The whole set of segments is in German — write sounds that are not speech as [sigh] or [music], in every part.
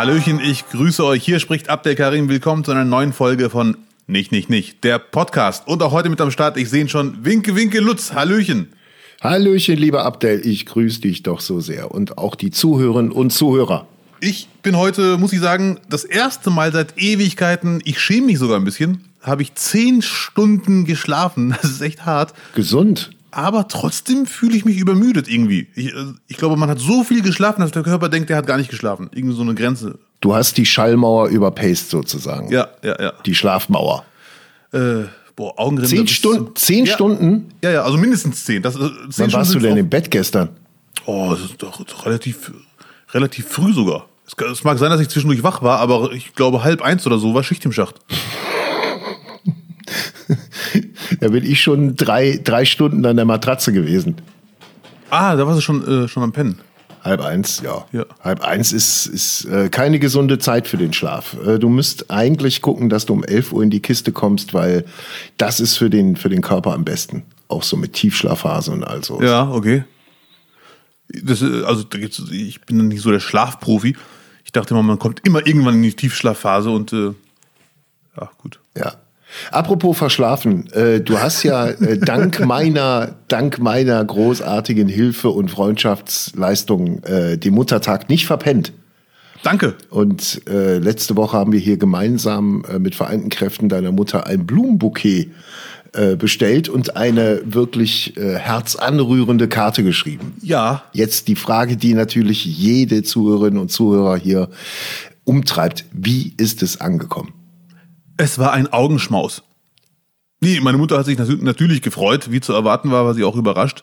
Hallöchen, ich grüße euch. Hier spricht Abdel Karim. Willkommen zu einer neuen Folge von Nicht, Nicht, Nicht, der Podcast. Und auch heute mit am Start, ich sehe ihn schon, Winke, Winke, Lutz. Hallöchen. Hallöchen, lieber Abdel, ich grüße dich doch so sehr und auch die Zuhörerinnen und Zuhörer. Ich bin heute, muss ich sagen, das erste Mal seit Ewigkeiten, ich schäme mich sogar ein bisschen, habe ich zehn Stunden geschlafen. Das ist echt hart. Gesund. Aber trotzdem fühle ich mich übermüdet irgendwie. Ich, äh, ich glaube, man hat so viel geschlafen, dass der Körper denkt, der hat gar nicht geschlafen. Irgendwie so eine Grenze. Du hast die Schallmauer überpaced sozusagen. Ja, ja, ja. Die Schlafmauer. Äh, boah, Augenringe. Zehn, Stunden, zehn ja. Stunden? Ja, ja, also mindestens zehn. Das, äh, zehn Wann Stunden warst du denn auch- im Bett gestern? Oh, das ist doch, doch relativ, relativ früh sogar. Es, es mag sein, dass ich zwischendurch wach war, aber ich glaube halb eins oder so war Schicht im Schacht. [laughs] Da bin ich schon drei, drei Stunden an der Matratze gewesen. Ah, da warst du schon, äh, schon am Pennen. Halb eins, ja. Ja. Halb eins ist, ist äh, keine gesunde Zeit für den Schlaf. Äh, du müsst eigentlich gucken, dass du um 11 Uhr in die Kiste kommst, weil das ist für den, für den Körper am besten. Auch so mit Tiefschlafphase und all so. Ja, okay. Das, äh, also da gibt's, ich bin nicht so der Schlafprofi. Ich dachte immer, man kommt immer irgendwann in die Tiefschlafphase und äh, ja, gut. Ja. Apropos verschlafen, äh, du hast ja äh, dank [laughs] meiner, dank meiner großartigen Hilfe und Freundschaftsleistung äh, den Muttertag nicht verpennt. Danke. Und äh, letzte Woche haben wir hier gemeinsam äh, mit vereinten Kräften deiner Mutter ein Blumenbouquet äh, bestellt und eine wirklich äh, herzanrührende Karte geschrieben. Ja, Jetzt die Frage, die natürlich jede Zuhörerin und Zuhörer hier umtreibt. Wie ist es angekommen? Es war ein Augenschmaus. Nee, meine Mutter hat sich natürlich gefreut, wie zu erwarten war, war sie auch überrascht.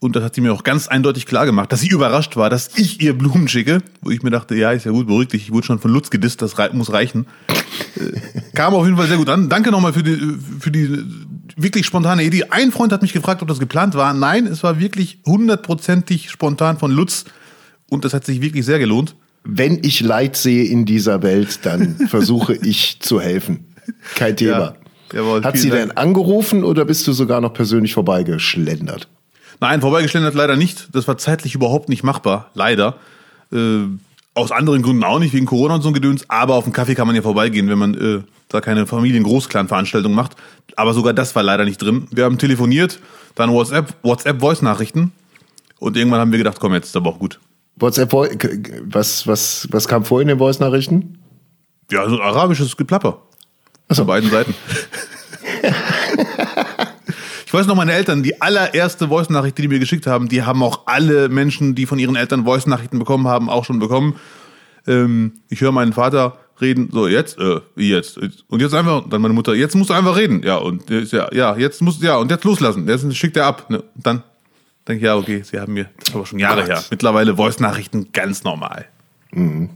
Und das hat sie mir auch ganz eindeutig klar gemacht, dass sie überrascht war, dass ich ihr Blumen schicke. Wo ich mir dachte, ja, ist ja gut, beruhig dich, ich wurde schon von Lutz gedisst, das muss reichen. Äh, Kam auf jeden Fall sehr gut an. Danke nochmal für die, für die wirklich spontane Idee. Ein Freund hat mich gefragt, ob das geplant war. Nein, es war wirklich hundertprozentig spontan von Lutz. Und das hat sich wirklich sehr gelohnt. Wenn ich Leid sehe in dieser Welt, dann versuche ich zu helfen. Kein Thema. Ja, jawohl, Hat sie Dank. denn angerufen oder bist du sogar noch persönlich vorbeigeschlendert? Nein, vorbeigeschlendert leider nicht. Das war zeitlich überhaupt nicht machbar, leider. Äh, aus anderen Gründen auch nicht, wegen Corona und so ein Gedöns. Aber auf den Kaffee kann man ja vorbeigehen, wenn man äh, da keine Familien-Großclan-Veranstaltung macht. Aber sogar das war leider nicht drin. Wir haben telefoniert, dann WhatsApp, WhatsApp-Voice-Nachrichten. Und irgendwann haben wir gedacht, komm, jetzt ist aber auch gut. WhatsApp, was, was, was kam vor in den Voice-Nachrichten? Ja, so ein arabisches Geplapper. Von beiden Seiten. ich weiß noch, meine Eltern, die allererste Voice-Nachricht, die die mir geschickt haben, die haben auch alle Menschen, die von ihren Eltern Voice-Nachrichten bekommen haben, auch schon bekommen. Ähm, ich höre meinen Vater reden, so jetzt, äh, jetzt? Und jetzt einfach, dann meine Mutter, jetzt musst du einfach reden. Ja, und jetzt, ja, ja, jetzt musst ja, und jetzt loslassen. Jetzt schickt er ab. Ne? Und dann denke ich, ja, okay, sie haben mir, das ist aber schon Jahre Gott. her. Mittlerweile Voice-Nachrichten ganz normal.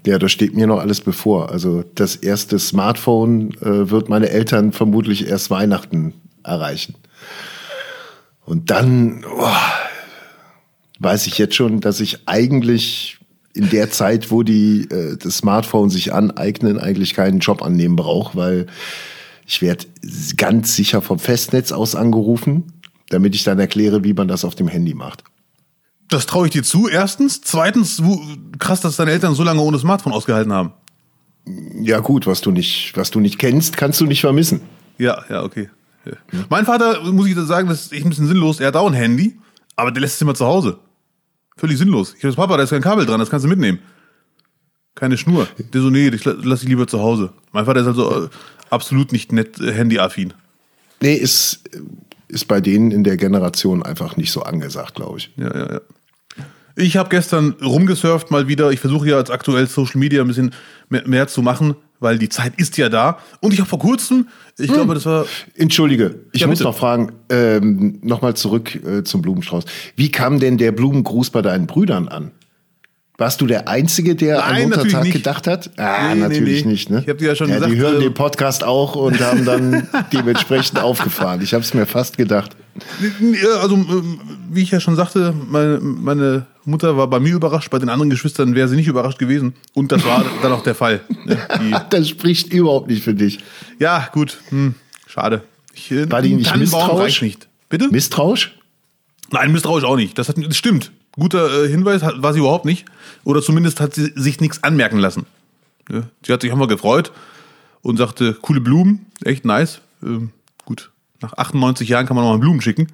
Ja, da steht mir noch alles bevor. Also das erste Smartphone äh, wird meine Eltern vermutlich erst Weihnachten erreichen. Und dann oh, weiß ich jetzt schon, dass ich eigentlich in der Zeit, wo die äh, das Smartphone sich aneignen, eigentlich keinen Job annehmen brauche, weil ich werde ganz sicher vom Festnetz aus angerufen, damit ich dann erkläre, wie man das auf dem Handy macht. Das traue ich dir zu, erstens. Zweitens, wo, krass, dass deine Eltern so lange ohne Smartphone ausgehalten haben. Ja gut, was du nicht, was du nicht kennst, kannst du nicht vermissen. Ja, ja, okay. Ja. Mein Vater, muss ich sagen, das ist echt ein bisschen sinnlos. Er hat auch ein Handy, aber der lässt es immer zu Hause. Völlig sinnlos. Ich habe Papa, da ist kein Kabel dran, das kannst du mitnehmen. Keine Schnur. Der so, nee, ich la- lass ich lieber zu Hause. Mein Vater ist also äh, absolut nicht nett äh, handyaffin. Nee, ist, ist bei denen in der Generation einfach nicht so angesagt, glaube ich. Ja, ja, ja. Ich habe gestern rumgesurft mal wieder. Ich versuche ja als aktuell Social Media ein bisschen mehr, mehr zu machen, weil die Zeit ist ja da. Und ich habe vor kurzem, ich glaube, das war Entschuldige, ich Ja, muss bitte. noch fragen, ähm, nochmal zurück äh, zum Blumenstrauß. Wie kam denn der Blumengruß bei deinen Brüdern an? Warst du der Einzige, der Nein, Muttertag nicht. gedacht hat? Ah, Nee, nee, natürlich nee. nicht. Ne? Ich hab dir ja schon ja, gesagt, Die hören äh, den Podcast auch und haben dann [laughs] dementsprechend aufgefahren. Ich habe es mir fast gedacht. Also, ähm, wie ich ja schon sagte, meine, meine Mutter war bei mir überrascht, bei den anderen Geschwistern wäre sie nicht überrascht gewesen. Und das war dann auch der Fall. Ne, [laughs] Das spricht überhaupt nicht für dich. ja, gut, hm, schade. Ich, äh, War die nicht misstrauisch? nicht. Bitte? Misstrauisch? Nein, misstrauisch auch nicht. Das, hat, das stimmt. Guter äh, Hinweis hat, war sie überhaupt nicht. Oder zumindest hat sie sich nichts anmerken lassen. Ja, sie hat sich einfach gefreut und sagte, coole Blumen, echt nice. Ähm, gut, nach 98 Jahren kann man noch mal Blumen schicken.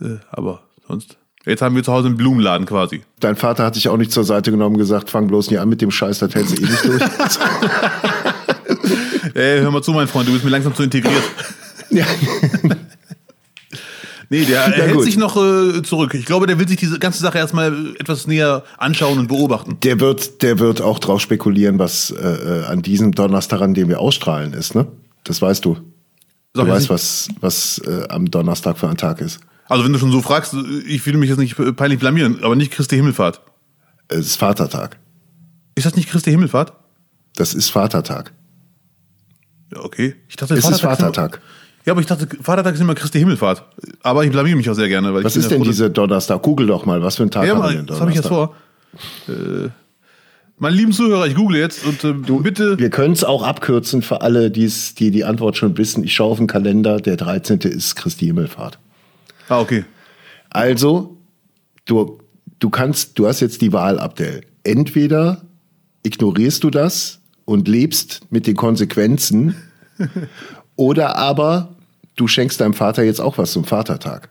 Äh, aber sonst. Jetzt haben wir zu Hause einen Blumenladen quasi. Dein Vater hat dich auch nicht zur Seite genommen und gesagt, fang bloß nicht an mit dem Scheiß, das hältst du eh nicht durch. Ey, [laughs] hör mal zu, mein Freund, du bist mir langsam zu integriert. [laughs] ja. Nee, der [laughs] Ja, hält gut. sich noch äh, zurück. Ich glaube, der will sich diese ganze Sache erstmal etwas näher anschauen und beobachten. Der wird, der wird auch drauf spekulieren, was äh, äh, an diesem Donnerstag, an dem wir ausstrahlen, ist, ne? Das weißt du. Sag Du weißt, was, was äh, am Donnerstag für ein Tag ist. Also wenn du schon so fragst, ich will mich jetzt nicht peinlich blamieren, aber nicht Christi Himmelfahrt. Es ist Vatertag. Ist das nicht Christi Himmelfahrt? Das ist Vatertag. Ja, okay. Ich dachte, Es ist Vatertag sind- Vatertag. Ja, aber ich dachte, Vatertag ist immer Christi Himmelfahrt. Aber ich blamier mich auch sehr gerne. Weil Was ist denn froh, diese Donnerstag? Google doch mal, was für ein Tag Ja, haben wir denn das habe ich jetzt Donnerstag? vor. Äh, meine lieben Zuhörer, ich google jetzt und äh, bitte. Wir können es auch abkürzen für alle, die's, die die Antwort schon wissen. Ich schaue auf den Kalender, der 13. ist Christi Himmelfahrt. Ah, okay. Also, du, du kannst, du hast jetzt die Wahl, Abdel. Entweder ignorierst du das und lebst mit den Konsequenzen, [laughs] oder aber du schenkst deinem Vater jetzt auch was zum Vatertag.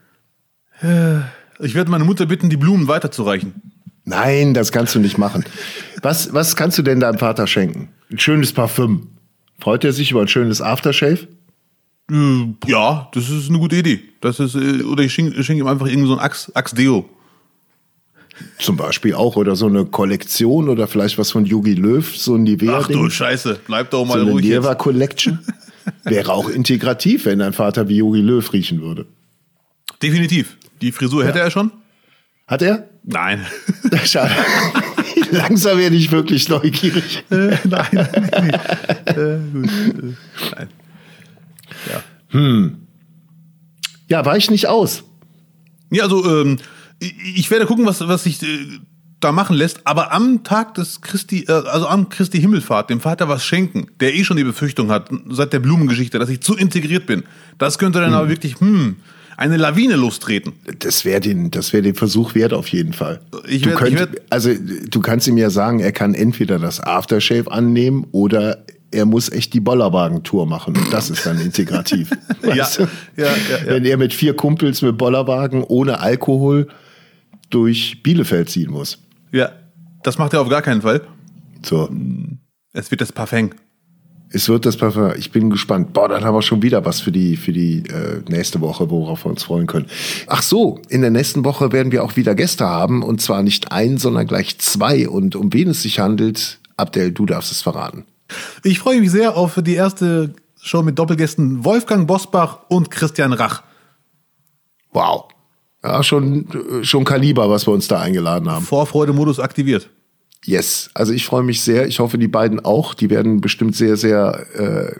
Ich werde meine Mutter bitten, die Blumen weiterzureichen. Nein, das kannst du nicht machen. Was, was kannst du denn deinem Vater schenken? Ein schönes Parfüm. Freut er sich über ein schönes Aftershave? Äh, ja, das ist eine gute Idee. Das ist, äh, oder ich schenke schenk ihm einfach irgendwie so ein Axe, Axe Deo. Zum Beispiel auch. Oder so eine Kollektion oder vielleicht was von Yogi Löw, so ein Ach du. Scheiße, bleib doch So mal eine ruhig. Nivea Collection. [laughs] Wäre auch integrativ, wenn dein Vater wie Yogi Löw riechen würde. Definitiv. Die Frisur hätte er schon? Hat er? Nein. [laughs] Schade. [laughs] Langsam werde ich wirklich neugierig. Äh, nein. Äh, gut. Äh, nein. Ja, weich nicht aus. Ja, also ähm, ich, ich werde gucken, was, was sich äh, da machen lässt, aber am Tag des Christi, äh, also am Christi Himmelfahrt, dem Vater was schenken, der eh schon die Befürchtung hat, seit der Blumengeschichte, dass ich zu integriert bin, das könnte dann aber wirklich, hm, eine Lawine lostreten. Das wäre den, das wäre den Versuch wert auf jeden Fall. Ich du werd- könnt, ich werd- also du kannst ihm ja sagen, er kann entweder das Aftershave annehmen oder er muss echt die Bollerwagen-Tour machen. Und das ist dann integrativ. [laughs] Ja, du? ja, ja, ja. Wenn er mit vier Kumpels mit Bollerwagen ohne Alkohol durch Bielefeld ziehen muss. Ja, das macht er auf gar keinen Fall. So. Es wird das Parfum. Es wird das Parfum. Ich bin gespannt. Boah, dann haben wir schon wieder was für die, für die äh, nächste Woche, worauf wir uns freuen können. Ach so, in der nächsten Woche werden wir auch wieder Gäste haben. Und zwar nicht ein, sondern gleich zwei. Und um wen es sich handelt, Abdel, du darfst es verraten. Ich freue mich sehr auf die erste Show mit Doppelgästen Wolfgang Bosbach und Christian Rach. Wow. Ja, schon, schon Kaliber, was wir uns da eingeladen haben. Vorfreude-Modus aktiviert. Yes. Also ich freue mich sehr. Ich hoffe, die beiden auch. Die werden bestimmt sehr, sehr, äh,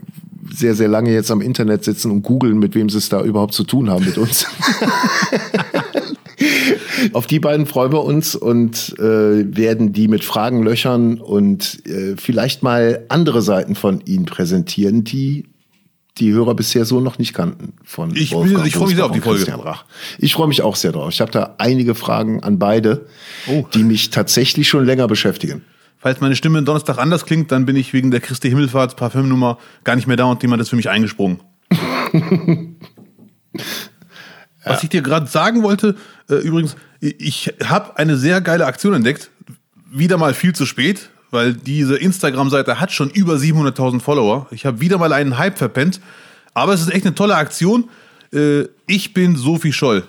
sehr, sehr lange jetzt am Internet sitzen und googeln, mit wem sie es da überhaupt zu tun haben mit uns. [laughs] Auf die beiden freuen wir uns und äh, werden die mit Fragen löchern und äh, vielleicht mal andere Seiten von ihnen präsentieren, die die Hörer bisher so noch nicht kannten. Von Ich Wolfgang ich freue mich sehr auf die Folge. Christian Rach. Ich freue mich auch sehr drauf. Ich habe da einige Fragen an beide, Oh. die mich tatsächlich schon länger beschäftigen. Falls meine Stimme Donnerstag anders klingt, dann bin ich wegen der Christi Himmelfahrts Parfümnummer gar nicht mehr da und jemand ist für mich eingesprungen. [laughs] Was ich dir gerade sagen wollte, äh, übrigens, ich habe eine sehr geile Aktion entdeckt. Wieder mal viel zu spät, weil diese Instagram-Seite hat schon über 700.000 Follower. Ich habe wieder mal einen Hype verpennt. Aber es ist echt eine tolle Aktion. Äh, ich bin Sophie Scholl.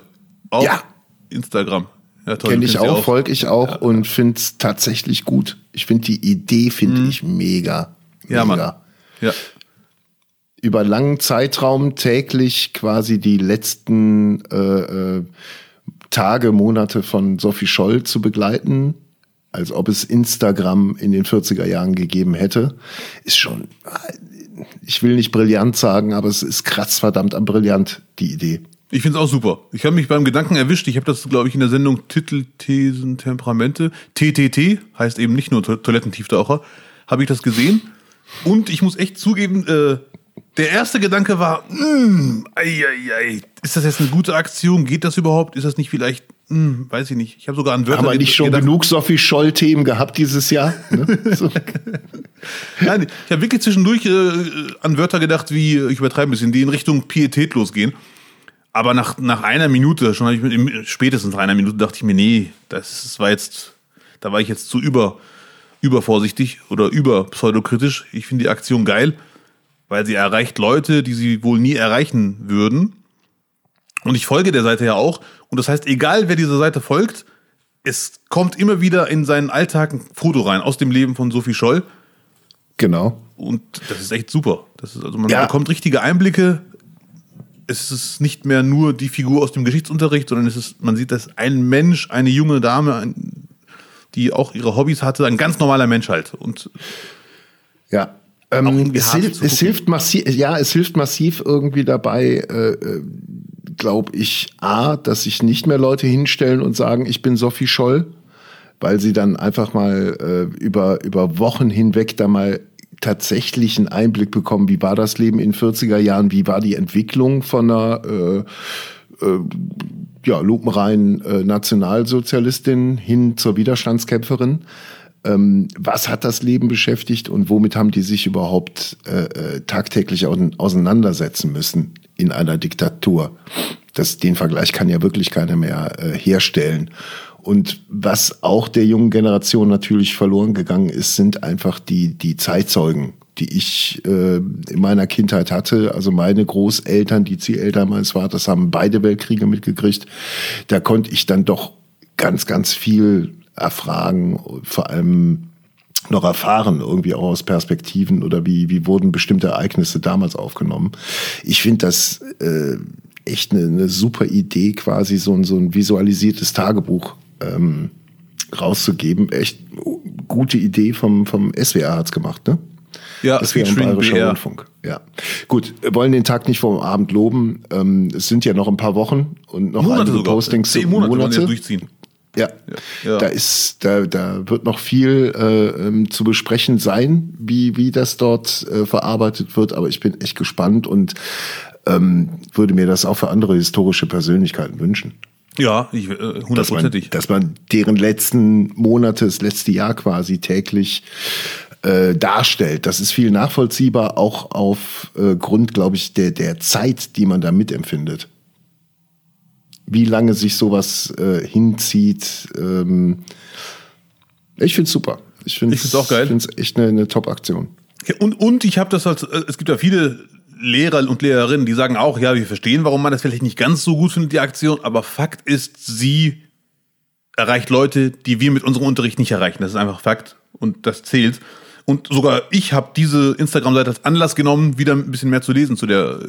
Auf Ja. Instagram. Ja, Kenne ich auch, folge ich auch und finde es tatsächlich gut. Ich finde die Idee finde ich mega. Mhm. Ja, Mann. mega. Ja. Über einen langen Zeitraum täglich quasi die letzten äh, äh, Tage, Monate von Sophie Scholl zu begleiten, als ob es Instagram in den 40er Jahren gegeben hätte, ist schon, ich will nicht brillant sagen, aber es ist krass verdammt an brillant, die Idee. Ich finde es auch super. Ich habe mich beim Gedanken erwischt. Ich habe das, glaube ich, in der Sendung Titel, Thesen, Temperamente. TTT heißt eben nicht nur To- Toilettentieftaucher. Habe ich das gesehen. Und ich muss echt zugeben, äh, der erste Gedanke war, mm, ei, ei, ei, ist das jetzt eine gute Aktion? Geht das überhaupt? Ist das nicht vielleicht hm, weiß ich nicht. Ich habe sogar an Wörter. Haben wir nicht schon gedacht, genug Sophie Scholl-Themen gehabt dieses Jahr? [laughs] Ne? So. Nein, ich habe wirklich zwischendurch äh, an Wörter gedacht, wie, ich übertreibe ein bisschen, die in Richtung Pietät losgehen. Aber nach, nach einer Minute, schon ich mit, spätestens nach einer Minute dachte ich mir, nee, das war jetzt, da war ich jetzt zu über, übervorsichtig oder über pseudokritisch. Ich finde die Aktion geil, weil sie erreicht Leute, die sie wohl nie erreichen würden. Und ich folge der Seite ja auch. Und das heißt, egal wer dieser Seite folgt, es kommt immer wieder in seinen Alltag ein Foto rein aus dem Leben von Sophie Scholl. Genau. Und das ist echt super. Das ist, also man ja. bekommt richtige Einblicke es ist nicht mehr nur die Figur aus dem Geschichtsunterricht, sondern es ist, man sieht, dass ein Mensch, eine junge Dame, die auch ihre Hobbys hatte, ein ganz normaler Mensch halt. Und ja, ähm, es, hilft, es hilft massiv, ja, es hilft massiv irgendwie dabei, äh, äh glaube ich, a, dass sich nicht mehr Leute hinstellen und sagen, ich bin Sophie Scholl, weil sie dann einfach mal äh, über über Wochen hinweg da mal tatsächlich einen Einblick bekommen, wie war das Leben in 40er Jahren, wie war die Entwicklung von einer äh, äh, ja, lupenreinen äh, Nationalsozialistin hin zur Widerstandskämpferin. Ähm, was hat das Leben beschäftigt und womit haben die sich überhaupt äh, äh tagtäglich auseinandersetzen müssen in einer Diktatur? Das, den Vergleich kann ja wirklich keiner mehr äh, herstellen. Und was auch der jungen Generation natürlich verloren gegangen ist, sind einfach die, die Zeitzeugen, die ich äh, in meiner Kindheit hatte. Also meine Großeltern, die Zieheltern meines Vaters, haben beide Weltkriege mitgekriegt. Da konnte ich dann doch ganz, ganz viel erfragen, vor allem noch erfahren, irgendwie auch aus Perspektiven oder wie, wie wurden bestimmte Ereignisse damals aufgenommen. Ich finde das äh, echt eine, eine super Idee, quasi so ein, so ein visualisiertes Tagebuch ähm, rauszugeben. Echt gute Idee vom, vom SWR hat's gemacht, ne? Ja, das wäre ein bayerischer BR. Rundfunk. Ja, gut. Wir wollen den Tag nicht vom Abend loben. Ähm, es sind ja noch ein paar Wochen und noch Monate einige sogar. Postings. Zehn Monate, Monate. Ja durchziehen. Ja. ja, da ist, da, da wird noch viel äh, ähm, zu besprechen sein, wie wie das dort äh, verarbeitet wird. Aber ich bin echt gespannt und ähm, würde mir das auch für andere historische Persönlichkeiten wünschen. Ja, ich, äh, hundertprozentig. Dass, dass man deren letzten Monate, das letzte Jahr quasi täglich äh, darstellt. Das ist viel nachvollziehbar, auch auf äh, Grund, glaube ich, der, der Zeit, die man da mitempfindet. Wie lange sich sowas äh, hinzieht. Ähm, ich finde es super. Ich finde es auch geil. Ich finde es echt eine, eine Top-Aktion. Ja, und, und ich habe das als, äh, es gibt ja viele Lehrer und Lehrerinnen, die sagen auch, ja, wir verstehen, warum man das vielleicht nicht ganz so gut findet, die Aktion, aber Fakt ist, sie erreicht Leute, die wir mit unserem Unterricht nicht erreichen. Das ist einfach Fakt und das zählt. Und sogar ich habe diese Instagram-Seite als Anlass genommen, wieder ein bisschen mehr zu lesen zu, der,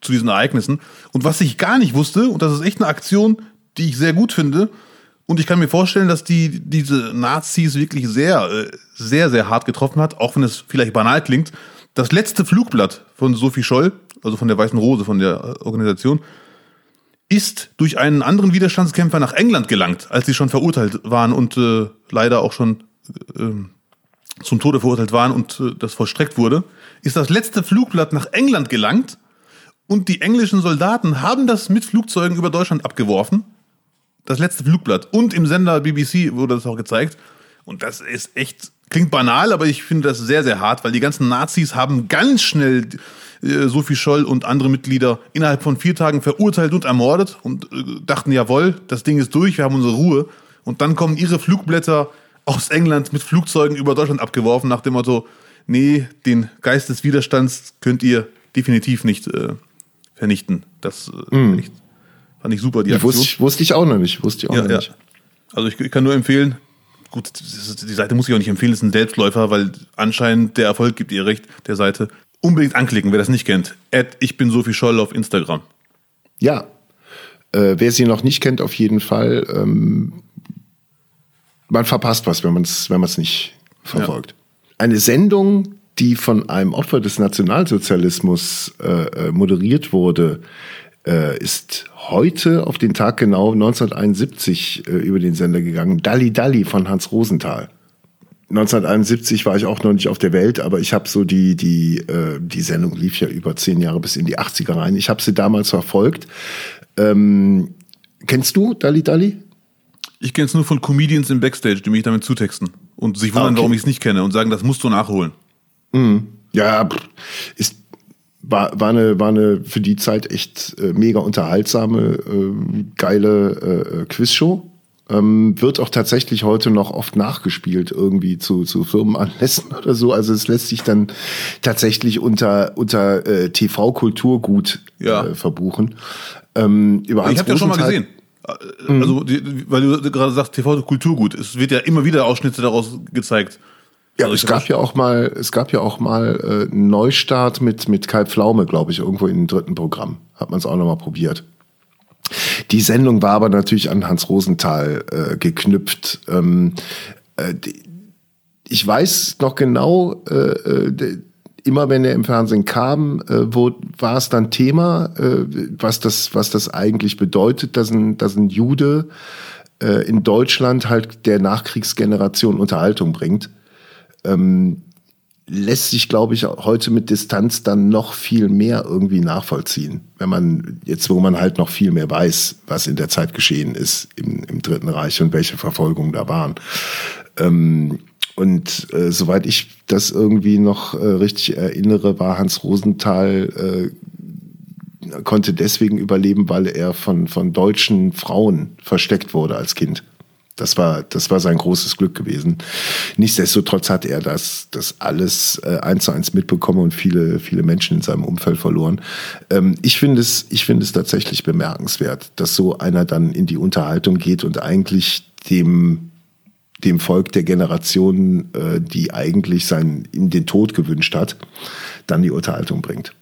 zu diesen Ereignissen. Und was ich gar nicht wusste, und das ist echt eine Aktion, die ich sehr gut finde, und ich kann mir vorstellen, dass die diese Nazis wirklich sehr, äh, sehr, sehr hart getroffen hat, auch wenn es vielleicht banal klingt. Das letzte Flugblatt von Sophie Scholl, also von der Weißen Rose, von der Organisation, ist durch einen anderen Widerstandskämpfer nach England gelangt, als sie schon verurteilt waren und äh, leider auch schon äh, zum Tode verurteilt waren und äh, das vollstreckt wurde, ist das letzte Flugblatt nach England gelangt und die englischen Soldaten haben das mit Flugzeugen über Deutschland abgeworfen. Das letzte Flugblatt. Und im Sender BBC wurde das auch gezeigt. Und das ist echt Klingt banal, aber ich finde das sehr, sehr hart, weil die ganzen Nazis haben ganz schnell äh, Sophie Scholl und andere Mitglieder innerhalb von vier Tagen verurteilt und ermordet und äh, dachten, jawohl, das Ding ist durch, wir haben unsere Ruhe. Und dann kommen ihre Flugblätter aus England mit Flugzeugen über Deutschland abgeworfen, nach dem Motto, nee, den Geist des Widerstands könnt ihr definitiv nicht äh, vernichten. Das mm. fand, ich, fand ich super, die Aktion. Wusste, wusste ich auch noch nicht. Wusste ich auch ja, noch nicht. Also ich, ich kann nur empfehlen, gut, die Seite muss ich auch nicht empfehlen, das ist ein Selbstläufer, weil anscheinend der Erfolg gibt ihr recht, der Seite. Unbedingt anklicken, wer das nicht kennt. At ich bin Sophie Scholl auf Instagram. Ja. Äh, wer sie noch nicht kennt, auf jeden Fall. Ähm, man verpasst was, wenn man es wenn man's nicht verfolgt. Ja. Eine Sendung, die von einem Opfer des Nationalsozialismus äh, äh moderiert wurde, äh, ist heute auf den Tag genau 1971 äh, über den Sender gegangen. Dalli Dalli von Hans Rosenthal. 1971 war ich auch noch nicht auf der Welt, aber ich habe so die die äh, die Sendung lief ja über zehn Jahre bis in die 80er rein. Ich habe sie damals verfolgt. Ähm, kennst du Dalli Dalli? Ich kenne es nur von Comedians im Backstage, die mich damit zutexten und sich wundern, Okay. warum ich es nicht kenne und sagen, das musst du nachholen. Ja, pff, ist, war, war, eine, war eine für die Zeit echt äh, mega unterhaltsame, äh, geile äh, Quizshow. Ähm, wird auch tatsächlich heute noch oft nachgespielt, irgendwie zu, zu Firmenanlässen [laughs] oder so. Also es lässt sich dann tatsächlich unter, unter äh, TV-Kulturgut Ja. äh, verbuchen. Ähm, ich habe ja schon mal gesehen. Äh, Also, die, weil du gerade sagst, TV Kulturgut. Es wird ja immer wieder Ausschnitte daraus gezeigt. Ja, Also es gab ja auch mal, es gab ja auch mal äh, Neustart mit mit Kai Pflaume, glaube ich, irgendwo im dritten Programm. Hat man es auch noch mal probiert. Die Sendung war aber natürlich an Hans Rosenthal äh, geknüpft. Ähm, äh, die, ich weiß noch genau, äh, äh, de- immer wenn er im Fernsehen kam, äh, wo, war es dann Thema, äh, was, das, was das eigentlich bedeutet, dass ein, dass ein Jude äh, in Deutschland halt der Nachkriegsgeneration Unterhaltung bringt lässt sich, glaube ich, heute mit Distanz dann noch viel mehr irgendwie nachvollziehen. Wenn man jetzt, wo man halt noch viel mehr weiß, was in der Zeit geschehen ist im, im Dritten Reich und welche Verfolgungen da waren. Ähm, und äh, soweit ich das irgendwie noch äh, richtig erinnere, war Hans Rosenthal äh, konnte deswegen überleben, weil er von, von deutschen Frauen versteckt wurde als Kind. Das war, das war sein großes Glück gewesen. Nichtsdestotrotz hat er das, das alles äh, eins zu eins mitbekommen und viele, viele Menschen in seinem Umfeld verloren. Ähm, ich finde es, ich finde es tatsächlich bemerkenswert, dass so einer dann in die Unterhaltung geht und eigentlich dem, dem Volk der Generation, äh, die eigentlich sein, ihm den Tod gewünscht hat, dann die Unterhaltung bringt.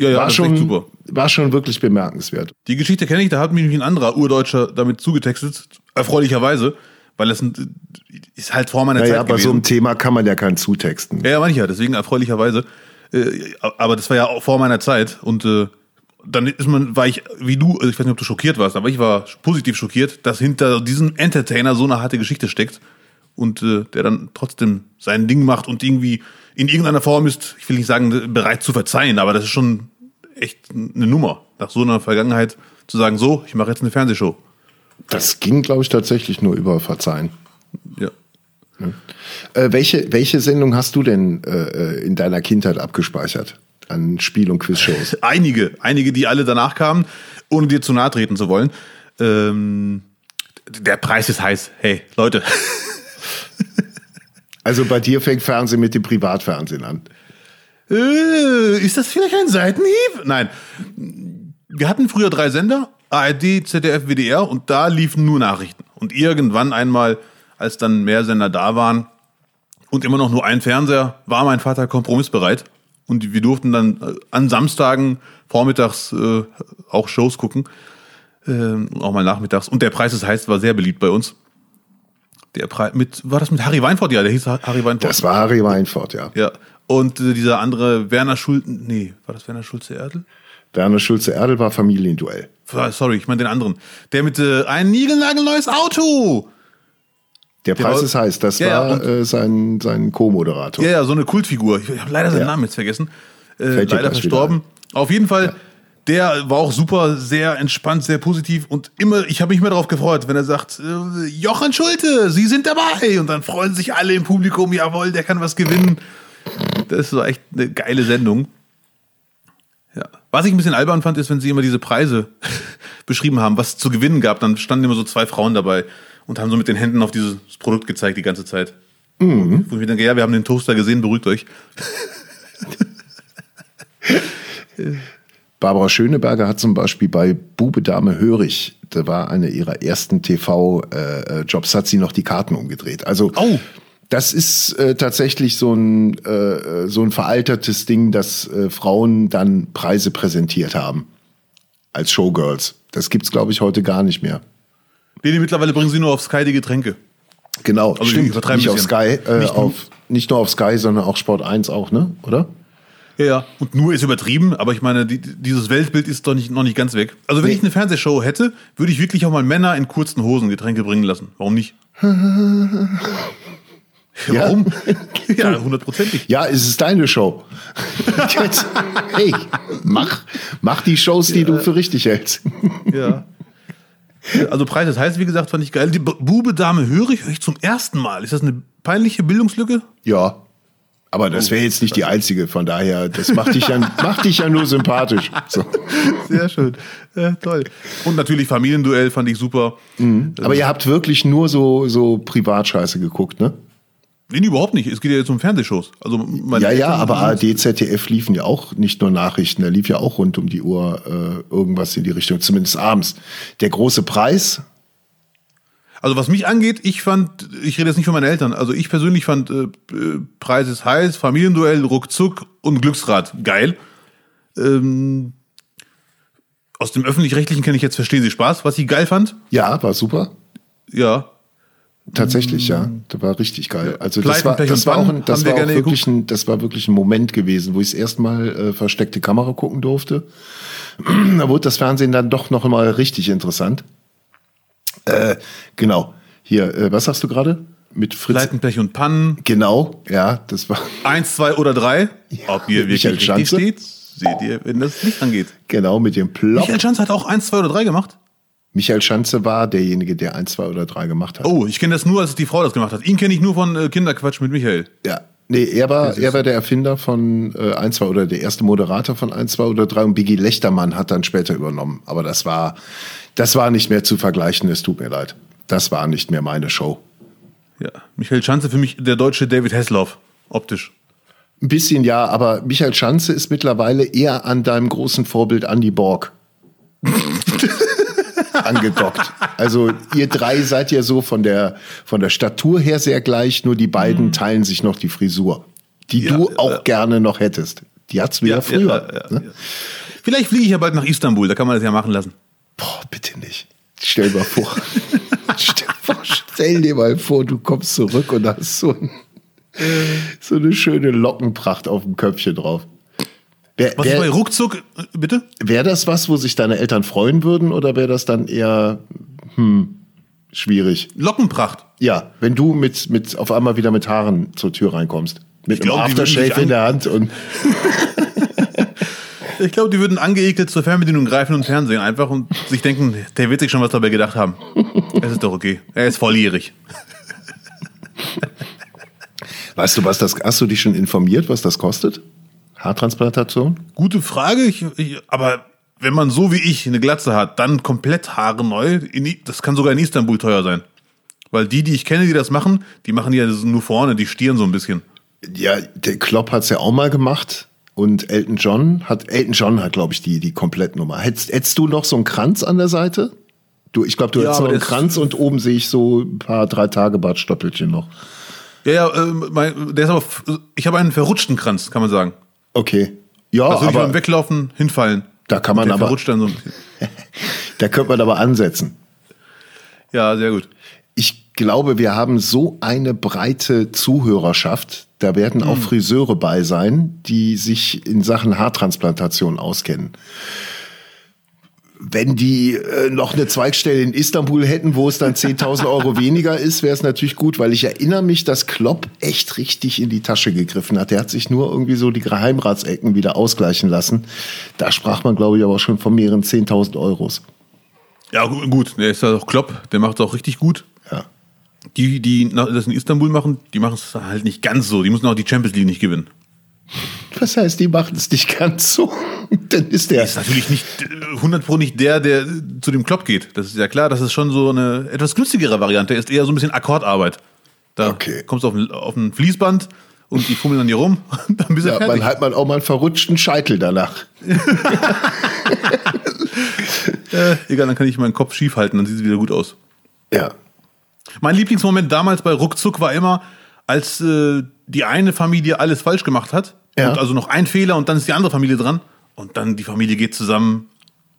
Ja, ja, war das schon, super. war schon wirklich bemerkenswert. Die Geschichte kenne ich, da hat mich ein anderer Urdeutscher damit zugetextet, erfreulicherweise, weil es ein, ist halt vor meiner Naja, Zeit bei gewesen. so einem Thema kann man ja keinen zutexten. Ja, ja, ja, deswegen erfreulicherweise. Äh, aber das war ja auch vor meiner Zeit und äh, dann ist man, war ich, wie du, also ich weiß nicht, ob du schockiert warst, aber ich war positiv schockiert, dass hinter diesem Entertainer so eine harte Geschichte steckt und äh, der dann trotzdem sein Ding macht und irgendwie in irgendeiner Form ist, ich will nicht sagen, bereit zu verzeihen, aber das ist schon echt eine Nummer, nach so einer Vergangenheit zu sagen, so, ich mache jetzt eine Fernsehshow. Das ging, glaube ich, tatsächlich nur über Verzeihen. Ja. Äh, welche, welche Sendung hast du denn äh, in deiner Kindheit abgespeichert? An Spiel- und Quizshows? [laughs] Einige, einige, die alle danach kamen, ohne dir zu nahe treten zu wollen. Ähm, der Preis ist heiß. Hey, Leute. [laughs] Also bei dir fängt Fernsehen mit dem Privatfernsehen an. Äh, ist das vielleicht ein Seitenhieb? Nein. Wir hatten früher drei Sender, ARD, ZDF, WDR, und da liefen nur Nachrichten. Und irgendwann einmal, als dann mehr Sender da waren und immer noch nur ein Fernseher, war mein Vater kompromissbereit. Und wir durften dann äh, an Samstagen vormittags äh, auch Shows gucken. Ähm, auch mal nachmittags. Und der Preis ist heiß, war sehr beliebt bei uns. Der Preis mit, war das mit Harry Weinfurt? Ja, der hieß Harry Weinfurt. Das war Harry Weinfurt, ja. Ja. Und äh, dieser andere Werner Schulze, nee, war das Werner Schulze-Erdl? Werner Schulze-Erdl war Familienduell. Sorry, ich meine den anderen. Der mit äh, ein niegelnagelneues Auto. Der Der Preis war- ist heiß. Das Ja, ja, war und- äh, sein, sein Co-Moderator. Ja, ja, so eine Kultfigur. Ich habe leider seinen Ja. Namen jetzt vergessen. Äh, leider verstorben. Auf jeden Fall, der war auch super, sehr entspannt, sehr positiv und immer, ich habe mich immer darauf gefreut, wenn er sagt, äh, Jochen Schulte, Sie sind dabei und dann freuen sich alle im Publikum, jawohl, der kann was gewinnen. Das war echt eine geile Sendung. Ja. Was ich ein bisschen albern fand, ist, wenn sie immer diese Preise [laughs] beschrieben haben, was es zu gewinnen gab, dann standen immer so zwei Frauen dabei und haben so mit den Händen auf dieses Produkt gezeigt die ganze Zeit. Mhm. Wo ich mir denke, ja, wir haben den Toaster gesehen, beruhigt euch. [laughs] Barbara Schöneberger hat zum Beispiel bei Bube Dame Hörig, da war eine ihrer ersten TV-Jobs, hat sie noch die Karten umgedreht. Also Oh. Das ist äh, tatsächlich so ein, äh, so ein veraltertes Ding, dass äh, Frauen dann Preise präsentiert haben als Showgirls. Das gibt's, glaube ich, heute gar nicht mehr. Nee, nee, mittlerweile bringen sie nur auf Sky die Getränke. Genau, Also stimmt. Nicht auf Sky, äh, Nicht nur- auf, nicht nur auf Sky, sondern auch Sport 1 auch, ne? Oder? Ja, ja. Und nur ist übertrieben, aber ich meine, die, dieses Weltbild ist doch nicht, noch nicht ganz weg. Also wenn Nee. ich eine Fernsehshow hätte, würde ich wirklich auch mal Männer in kurzen Hosen Getränke bringen lassen. Warum nicht? [laughs] Ja. Warum? [laughs] ja, hundertprozentig. Ja, es ist deine Show. [laughs] Jetzt, hey, mach, mach die Shows, die du für richtig hältst. Ja. Also Preis des heißt, wie gesagt, fand ich geil. Die Bube, Dame, höre ich, höre ich zum ersten Mal. Ist das eine peinliche Bildungslücke? Ja. Aber das wäre jetzt nicht die einzige, von daher, das macht dich ja, macht dich ja nur sympathisch. So. Sehr schön. Ja, toll. Und natürlich Familienduell fand ich super. Aber ihr habt wirklich nur so, so Privatscheiße geguckt, ne? Nee, überhaupt nicht. Es geht ja jetzt um Fernsehshows. Also Ja, ja, aber ARD, ZDF liefen ja auch nicht nur Nachrichten, da lief ja auch rund um die Uhr äh, irgendwas in die Richtung, zumindest abends. Der große Preis, Also was mich angeht, ich fand, ich rede jetzt nicht von meinen Eltern, also ich persönlich fand äh, äh, Preis ist heiß, Familienduell, Ruckzuck und Glücksrad geil. Ähm, aus dem Öffentlich-Rechtlichen kenne ich jetzt Verstehen Sie Spaß, was ich geil fand. ja, war super. Ja, Tatsächlich, ja. Das war richtig geil. Also das war, das war, auch ein, das war auch wirklich ein, das war wirklich ein Moment gewesen, wo ich das erste Mal äh, versteckte Kamera gucken durfte. [clears throat] da wurde das Fernsehen dann doch noch mal richtig interessant. Äh, genau. Hier, äh, was sagst du gerade? Mit Fritz? Pleiten, Pech und Pannen, Genau, ja, das war eins, zwei oder drei. Ob ihr wirklich richtig steht, seht ihr, wenn das Licht angeht. genau mit dem Plop. Michael Schanz hat auch eins, zwei oder drei gemacht. Michael Schanze war derjenige, der ein, zwei oder drei gemacht hat. Oh, ich kenne das nur, als die Frau das gemacht hat. Ihn kenne ich nur von äh, Kinderquatsch mit Michael. Ja. Nee, er war, er war der Erfinder von äh, 1, 2 oder der erste Moderator von 1, 2 oder 3 und Biggie Lechtermann hat dann später übernommen. Aber das war, das war nicht mehr zu vergleichen, es tut mir leid. Das war nicht mehr meine Show. Ja, Michael Schanze für mich der deutsche David Hasselhoff, optisch. Ein bisschen ja, aber Michael Schanze ist mittlerweile eher an deinem großen Vorbild Andy Borg [laughs] angedockt. Also ihr drei seid ja so von der, von der Statur her sehr gleich, nur die beiden teilen sich noch die Frisur, die Ja, du ja, auch ja. gerne noch hättest. Die hat's wieder früher. ja, ja, ne? ja. Vielleicht fliege ich ja bald nach Istanbul, da kann man das ja machen lassen. Boah, bitte nicht. Stell mal vor. [laughs] stell, stell dir mal vor, du kommst zurück und hast so, ein, so eine schöne Lockenpracht auf dem Köpfchen drauf. Wäre Was ist bei wär, Ruckzuck, bitte? wär das was, wo sich deine Eltern freuen würden oder wäre das dann eher hm, schwierig? Lockenpracht. Ja, wenn du mit, mit auf einmal wieder mit Haaren zur Tür reinkommst. Mit Ich glaub, einem Aftershave in der Hand und [laughs] Ich glaube, die würden angeekelt zur Fernbedienung greifen und Fernsehen einfach und sich denken, der wird sich schon was dabei gedacht haben. [laughs] Es ist doch okay. Er ist volljährig. weißt du, was das hast du dich schon informiert, was das kostet? Haartransplantation? Gute Frage, ich, ich, aber wenn man so wie ich eine Glatze hat, dann komplett Haare neu, in, das kann sogar in Istanbul teuer sein. Weil die, die ich kenne, die das machen, die machen ja nur vorne, die stieren so ein bisschen. Ja, der Klopp hat's ja auch mal gemacht. Und Elton John hat, Elton John hat, glaube ich, die, die Komplettnummer. Hättest, hättest du noch so einen Kranz an der Seite? Du, ich glaube, du Ja, hättest noch einen Kranz und oben sehe ich so ein paar drei Tage Bartstoppelchen noch. Ja, ja, äh, mein, der ist aber, ich habe einen verrutschten Kranz, kann man sagen. Okay. Ja, Also aber beim Weglaufen hinfallen. Da kann man aber- verrutscht dann so ein bisschen. [laughs] da könnte man aber ansetzen. Ja, sehr gut. Ich glaube, wir haben so eine breite Zuhörerschaft. Da werden Hm. auch Friseure bei sein, die sich in Sachen Haartransplantation auskennen. Wenn die äh, noch eine Zweigstelle in Istanbul hätten, wo es dann 10.000 Euro weniger ist, wäre es natürlich gut, weil ich erinnere mich, dass Klopp echt richtig in die Tasche gegriffen hat. Der hat sich nur irgendwie so die Geheimratsecken wieder ausgleichen lassen. Da sprach man, glaube ich, aber schon von mehreren 10.000 Euros. Ja, gu- gut, der ist ja auch Klopp, der macht es auch richtig gut. Ja. Die, die das in Istanbul machen, die machen es halt nicht ganz so. Die müssen auch die Champions League nicht gewinnen. Was heißt, die machen es nicht ganz so? Dann ist der. Ist natürlich nicht äh, 100 Pro nicht der, der äh, zu dem Klopp geht. Das ist ja klar, das ist schon so eine etwas günstigere Variante. Ist eher so ein bisschen Akkordarbeit. Da Okay. kommst du auf ein, auf ein Fließband und die fummeln an dir rum [laughs] und dann bist du Ja, fertig. man hat man auch mal einen verrutschten Scheitel danach. [laughs] äh, egal, dann kann ich meinen Kopf schief halten, dann sieht es wieder gut aus. Ja. Mein Lieblingsmoment damals bei Ruckzuck war immer, als äh, die eine Familie alles falsch gemacht hat. Ja. Und also noch ein Fehler und dann ist die andere Familie dran. Und dann die Familie geht zusammen.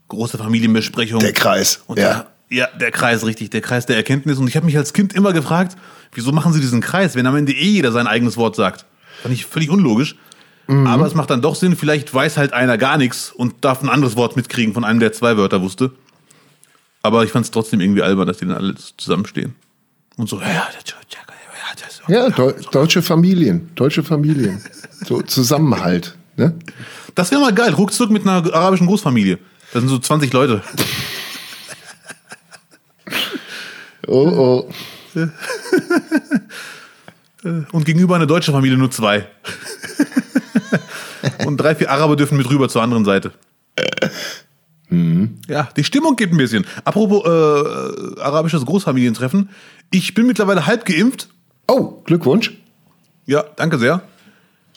Große Familienbesprechung. Der Kreis. Und ja. der, ja, der Kreis, richtig, der Kreis der Erkenntnis. Und ich habe mich als Kind immer gefragt, wieso machen sie diesen Kreis, wenn am Ende eh jeder sein eigenes Wort sagt? Fand ich völlig unlogisch. Mhm. Aber es macht dann doch Sinn, vielleicht weiß halt einer gar nichts und darf ein anderes Wort mitkriegen von einem, der zwei Wörter wusste. Aber ich fand es trotzdem irgendwie albern, dass die dann alle zusammenstehen. Und so, ja, ja, das, ja, das, ja, Deu deutsche Familien. Deutsche Familien. So Zusammenhalt. Ne? Das wäre mal geil, ruckzuck mit einer arabischen Großfamilie. Da sind so 20 Leute. Oh, oh. Und gegenüber eine deutsche Familie nur zwei. Und drei, vier Araber dürfen mit rüber zur anderen Seite. Ja, die Stimmung geht ein bisschen. Apropos äh, arabisches Großfamilientreffen. Ich bin mittlerweile halb geimpft. Oh, Glückwunsch. Ja, danke sehr.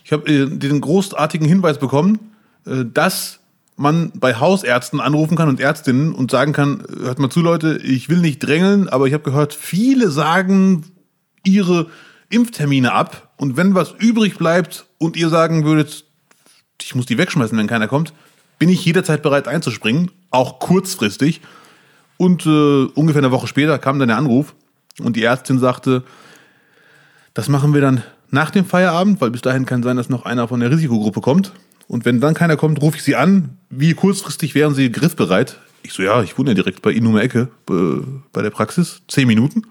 Ich habe äh, den großartigen Hinweis bekommen, äh, dass man bei Hausärzten anrufen kann und Ärztinnen und sagen kann, äh, hört mal zu Leute, ich will nicht drängeln, aber ich habe gehört, viele sagen ihre Impftermine ab und wenn was übrig bleibt und ihr sagen würdet, ich muss die wegschmeißen, wenn keiner kommt, bin ich jederzeit bereit einzuspringen, auch kurzfristig. Und äh, ungefähr eine Woche später kam dann der Anruf und die Ärztin sagte, das machen wir dann nach dem Feierabend, weil bis dahin kann sein, dass noch einer von der Risikogruppe kommt. Und wenn dann keiner kommt, rufe ich sie an. Wie kurzfristig wären sie griffbereit? Ich so, ja, ich wohne ja direkt bei Ihnen um die Ecke, äh, bei der Praxis. Zehn Minuten.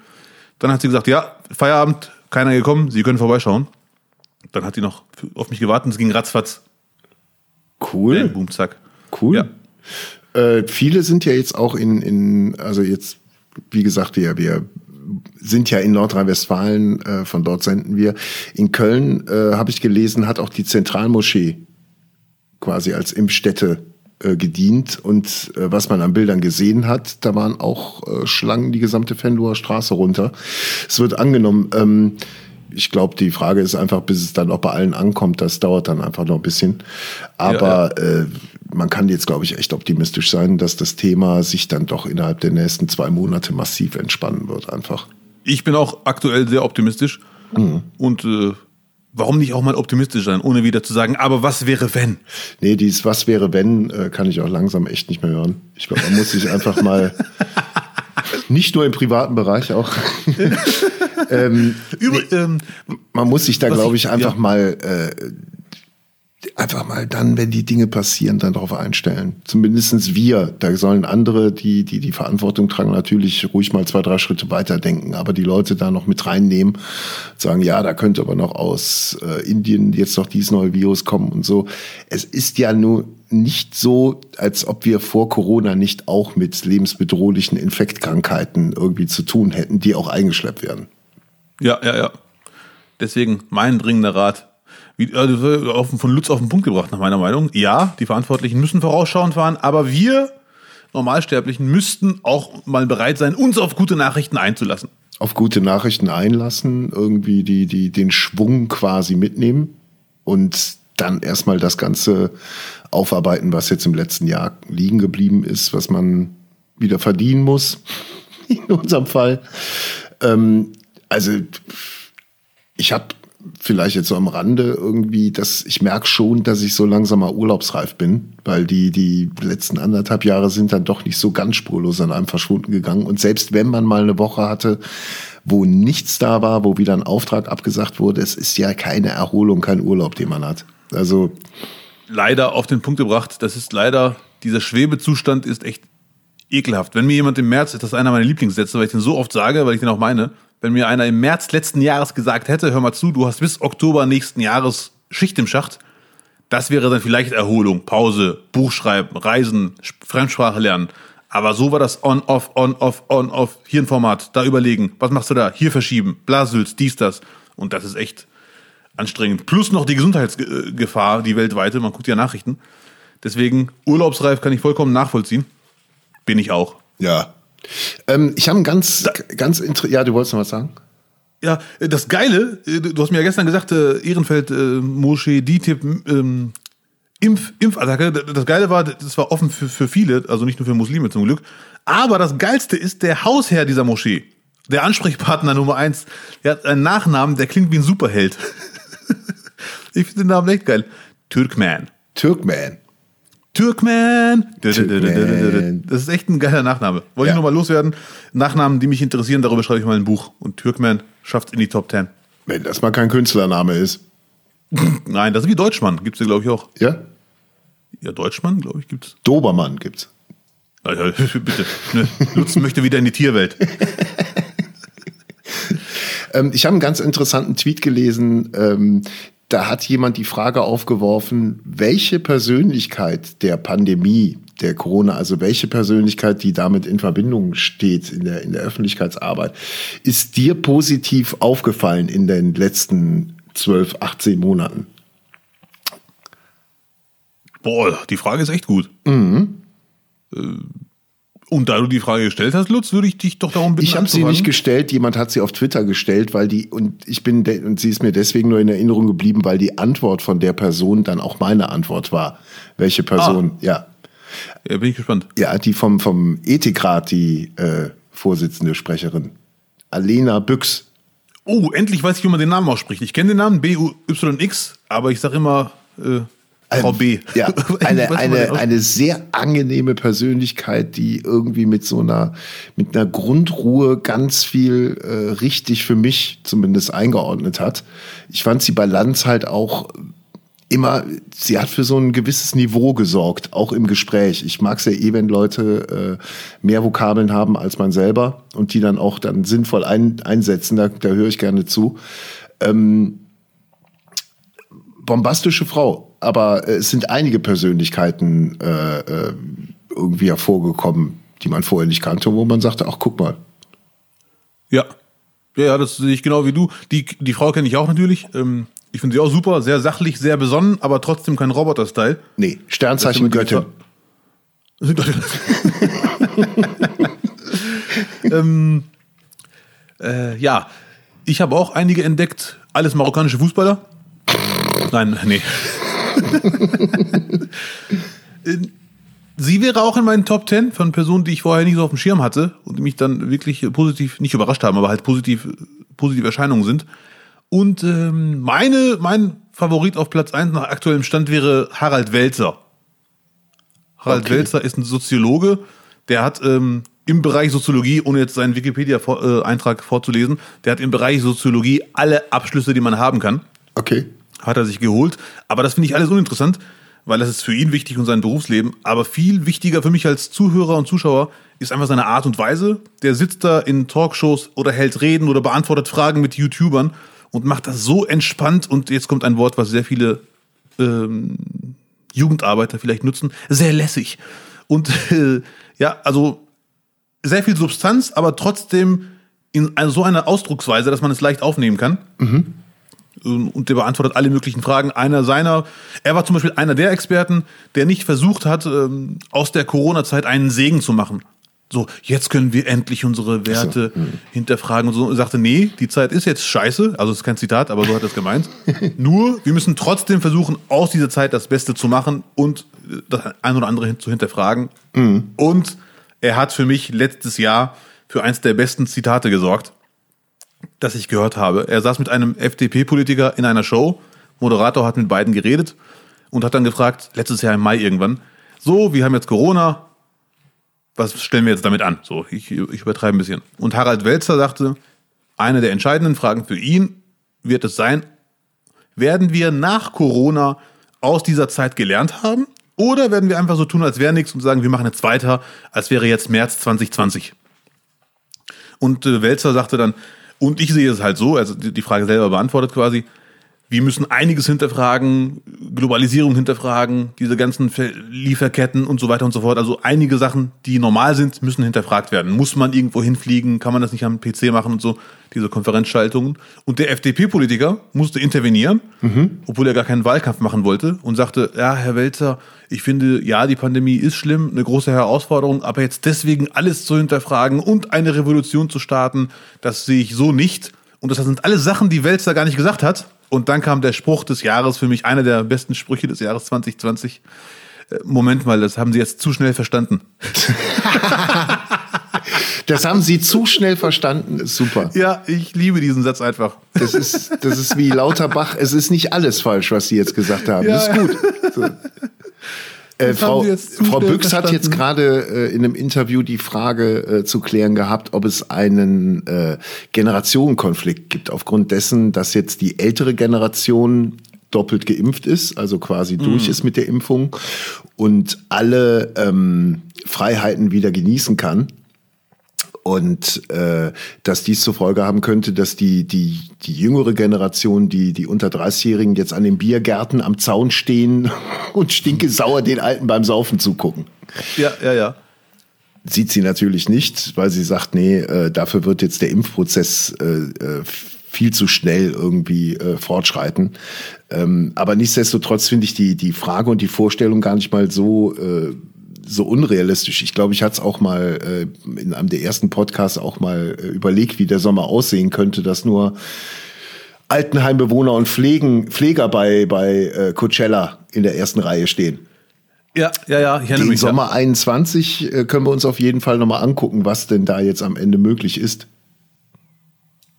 Dann hat sie gesagt, ja, Feierabend, keiner gekommen, Sie können vorbeischauen. Dann hat sie noch auf mich gewartet und es ging ratzfatz. Cool. Bam, boom, zack. Cool. Ja. Äh, viele sind ja jetzt auch in, in also jetzt, wie gesagt, wir, wir sind ja in Nordrhein-Westfalen, äh, von dort senden wir. In Köln, äh, habe ich gelesen, hat auch die Zentralmoschee quasi als Impfstätte äh, gedient. Und äh, was man an Bildern gesehen hat, da waren auch äh, Schlangen die gesamte Fenloher Straße runter. Es wird angenommen, ähm, ich glaube, die Frage ist einfach, bis es dann auch bei allen ankommt, das dauert dann einfach noch ein bisschen. Aber Ja, Äh, man kann jetzt, glaube ich, echt optimistisch sein, dass das Thema sich dann doch innerhalb der nächsten zwei Monate massiv entspannen wird, einfach. Ich bin auch aktuell sehr optimistisch. Und äh, warum nicht auch mal optimistisch sein, ohne wieder zu sagen, aber was wäre wenn? Nee, dieses Was wäre wenn, äh, kann ich auch langsam echt nicht mehr hören. Ich glaube, man muss sich einfach mal, [laughs] nicht nur im privaten Bereich auch, [laughs] Über, ähm, man muss sich da, glaube ich- ich, einfach ja. mal, äh, einfach mal dann, wenn die Dinge passieren, dann darauf einstellen. Zumindestens wir. Da sollen andere, die, die die Verantwortung tragen, natürlich ruhig mal zwei, drei Schritte weiterdenken, aber die Leute da noch mit reinnehmen, sagen, ja, da könnte aber noch aus äh, Indien jetzt noch dieses neue Virus kommen und so. Es ist ja nur nicht so, als ob wir vor Corona nicht auch mit lebensbedrohlichen Infektkrankheiten irgendwie zu tun hätten, die auch eingeschleppt werden. Ja, ja, ja. Deswegen mein dringender Rat. Wie, also von Lutz auf den Punkt gebracht, nach meiner Meinung. Ja, die Verantwortlichen müssen vorausschauend fahren, aber wir Normalsterblichen müssten auch mal bereit sein, uns auf gute Nachrichten einzulassen. auf gute Nachrichten einlassen, irgendwie die, die, den Schwung quasi mitnehmen und dann erstmal das Ganze aufarbeiten, was jetzt im letzten Jahr liegen geblieben ist, was man wieder verdienen muss, [laughs] in unserem Fall. Ähm, also ich habe vielleicht jetzt so am Rande irgendwie, dass ich merke schon, dass ich so langsam mal urlaubsreif bin, weil die, die letzten anderthalb Jahre sind dann doch nicht so ganz spurlos an einem verschwunden gegangen. Und selbst wenn man mal eine Woche hatte, wo nichts da war, wo wieder ein Auftrag abgesagt wurde, es ist ja keine Erholung, kein Urlaub, den man hat. Also leider auf den Punkt gebracht. Das ist leider, dieser Schwebezustand ist echt ekelhaft. Wenn mir jemand im März, das ist einer meiner Lieblingssätze, weil ich den so oft sage, weil ich den auch meine, wenn mir einer im März letzten Jahres gesagt hätte, hör mal zu, du hast bis Oktober nächsten Jahres Schicht im Schacht, das wäre dann vielleicht Erholung, Pause, Buch schreiben, Reisen, Sp- Fremdsprache lernen. Aber so war das on, off, on, off, on, off. Hier ein Format, da überlegen, was machst du da? Hier verschieben, Blasülz, dies, das. Und das ist echt anstrengend. Plus noch die Gesundheitsgefahr, die weltweite, man guckt ja Nachrichten. Deswegen, urlaubsreif kann ich vollkommen nachvollziehen. Bin ich auch. ja. Ähm, ich habe ein ganz, ganz inter ja, du wolltest noch was sagen? Ja, äh, das Geile, äh, du hast mir ja gestern gesagt, äh, Ehrenfeld, äh, Moschee, DTIP, ähm, Impf, Impfattacke. Das Geile war, das war offen für, für viele, also nicht nur für Muslime zum Glück. Aber das Geilste ist der Hausherr dieser Moschee. Der Ansprechpartner Nummer eins. Der hat einen Nachnamen, der klingt wie ein Superheld. [laughs] ich finde den Namen echt geil. Türkman. Türkman. Türkman. Türkman. Das ist echt ein geiler Nachname. Wollte Ja. ich nochmal loswerden. Nachnamen, die mich interessieren, darüber schreibe ich mal ein Buch. Und Türkman schafft in die Top Ten. Wenn das mal kein Künstlername ist. [laughs] Nein, das ist wie Deutschmann. Gibt's ja, glaube ich, auch. Ja? Ja, Deutschmann, glaube ich, gibt's. Dobermann gibt's. Ja, ja, [laughs] bitte. Ne? Lutz möchte wieder in die Tierwelt. [laughs] Ähm, ich habe einen ganz interessanten Tweet gelesen. Da hat jemand die Frage aufgeworfen, welche Persönlichkeit der Pandemie, der Corona, also welche Persönlichkeit, die damit in Verbindung steht in der, in der Öffentlichkeitsarbeit, ist dir positiv aufgefallen in den letzten 12, 18 Monaten? Boah, die Frage ist echt gut. Mhm. Und da du die Frage gestellt hast, Lutz, würde ich dich doch darum bitten. Ich habe sie nicht gestellt, jemand hat sie auf Twitter gestellt, weil die, und ich bin, und sie ist mir deswegen nur in Erinnerung geblieben, weil die Antwort von der Person dann auch meine Antwort war. Welche Person, ah. ja. Ja, bin ich gespannt. Ja, die vom, vom Ethikrat, die äh, Vorsitzende Sprecherin. Alena Büchs. Oh, endlich weiß ich, wie man den Namen ausspricht. Ich kenne den Namen B-U-Y-X, aber ich sage immer äh, Frau B. [laughs] Ja, eine, eine, eine sehr angenehme Persönlichkeit, die irgendwie mit so einer, mit einer Grundruhe ganz viel äh, richtig für mich zumindest eingeordnet hat. Ich fand sie bei Lanz halt auch immer, sie hat für so ein gewisses Niveau gesorgt, auch im Gespräch. Ich mag es ja eh, wenn Leute äh, mehr Vokabeln haben als man selber und die dann auch dann sinnvoll ein, einsetzen, da, da höre ich gerne zu. Ähm, bombastische Frau, aber äh, es sind einige Persönlichkeiten äh, äh, irgendwie hervorgekommen, die man vorher nicht kannte, wo man sagte, ach guck mal. Ja, ja, ja das sehe ich genau wie du. Die, die Frau kenne ich auch natürlich. Ähm, ich finde sie auch super, sehr sachlich, sehr besonnen, aber trotzdem kein Roboter-Style. Nee, Sternzeichen Göttin. [laughs] ähm, äh, ja, ich habe auch einige entdeckt, alles marokkanische Fußballer. Nein, nee. [laughs] Sie wäre auch in meinen Top 10 von Personen, die ich vorher nicht so auf dem Schirm hatte und die mich dann wirklich positiv, nicht überrascht haben, aber halt positiv, positive Erscheinungen sind. Und ähm, meine, mein Favorit auf Platz 1 nach aktuellem Stand wäre Harald Welzer. Harald okay. Welzer ist ein Soziologe, der hat ähm, im Bereich Soziologie, ohne jetzt seinen Wikipedia-Eintrag vorzulesen, der hat im Bereich Soziologie alle Abschlüsse, die man haben kann. Okay hat er sich geholt. Aber das finde ich alles uninteressant, weil das ist für ihn wichtig und sein Berufsleben. Aber viel wichtiger für mich als Zuhörer und Zuschauer ist einfach seine Art und Weise. Der sitzt da in Talkshows oder hält Reden oder beantwortet Fragen mit YouTubern und macht das so entspannt. Und jetzt kommt ein Wort, was sehr viele ähm, Jugendarbeiter vielleicht nutzen. Sehr lässig. Und äh, ja, also sehr viel Substanz, aber trotzdem in so einer Ausdrucksweise, dass man es leicht aufnehmen kann. Mhm. Ähm, und der beantwortet alle möglichen Fragen. Einer seiner, er war zum Beispiel einer der Experten, der nicht versucht hat, ähm, aus der Corona-Zeit einen Segen zu machen. So, jetzt können wir endlich unsere Werte so. mhm. hinterfragen und so. Und sagte, nee, die Zeit ist jetzt scheiße. Also, das ist kein Zitat, aber so hat er es gemeint. [laughs] Nur, wir müssen trotzdem versuchen, aus dieser Zeit das Beste zu machen und das ein oder andere zu hinterfragen. Mhm. Und er hat für mich letztes Jahr für eins der besten Zitate gesorgt das ich gehört habe. Er saß mit einem FDP-Politiker in einer Show. Moderator hat mit beiden geredet und hat dann gefragt, letztes Jahr im Mai irgendwann, so, wir haben jetzt Corona, was stellen wir jetzt damit an? So, ich, ich übertreibe ein bisschen. Und Harald Welzer sagte, eine der entscheidenden Fragen für ihn wird es sein, werden wir nach Corona aus dieser Zeit gelernt haben? Oder werden wir einfach so tun, als wäre nichts und sagen, wir machen jetzt weiter, als wäre jetzt März 2020? Und äh, Welzer sagte dann, und ich sehe es halt so, also die Frage selber beantwortet quasi, wir müssen einiges hinterfragen, Globalisierung hinterfragen, diese ganzen Lieferketten und so weiter und so fort. Also einige Sachen, die normal sind, müssen hinterfragt werden. Muss man irgendwo hinfliegen? Kann man das nicht am PC machen und so? Diese Konferenzschaltungen. Und der FDP-Politiker musste intervenieren, mhm. obwohl er gar keinen Wahlkampf machen wollte und sagte, ja, Herr Welzer, ich finde, ja, die Pandemie ist schlimm, eine große Herausforderung, aber jetzt deswegen alles zu hinterfragen und eine Revolution zu starten, das sehe ich so nicht. Und das sind alles Sachen, die Welzer gar nicht gesagt hat. Und dann kam der Spruch des Jahres, für mich einer der besten Sprüche des Jahres 2020. Äh, Moment mal, das haben Sie jetzt zu schnell verstanden. [laughs] Das haben Sie zu schnell verstanden, ist super. Ja, ich liebe diesen Satz einfach. Das ist, das ist wie Lauterbach, es ist nicht alles falsch, was Sie jetzt gesagt haben. Ja, das ist gut. So. [laughs] Äh, Frau, Frau Büchs verstanden. hat jetzt gerade äh, in einem Interview die Frage äh, zu klären gehabt, ob es einen äh, Generationenkonflikt gibt, aufgrund dessen, dass jetzt die ältere Generation doppelt geimpft ist, also quasi mhm. durch ist mit der Impfung und alle ähm, Freiheiten wieder genießen kann. Und äh, dass dies zur Folge haben könnte, dass die, die, die jüngere Generation, die, die unter 30-Jährigen jetzt an den Biergärten am Zaun stehen [laughs] und stinke sauer den Alten beim Saufen zugucken. Ja, ja, ja. Sieht sie natürlich nicht, weil sie sagt, nee, äh, dafür wird jetzt der Impfprozess äh, äh, viel zu schnell irgendwie äh, fortschreiten. Ähm, aber nichtsdestotrotz finde ich die, die Frage und die Vorstellung gar nicht mal so äh, so unrealistisch. Ich glaube, ich hatte es auch mal äh, in einem der ersten Podcasts auch mal äh, überlegt, wie der Sommer aussehen könnte, dass nur Altenheimbewohner und Pflegen, Pfleger bei, bei äh, Coachella in der ersten Reihe stehen. Ja, ja, ja. Ich Den mich, Sommer ja. 21 äh, können wir uns auf jeden Fall nochmal angucken, was denn da jetzt am Ende möglich ist.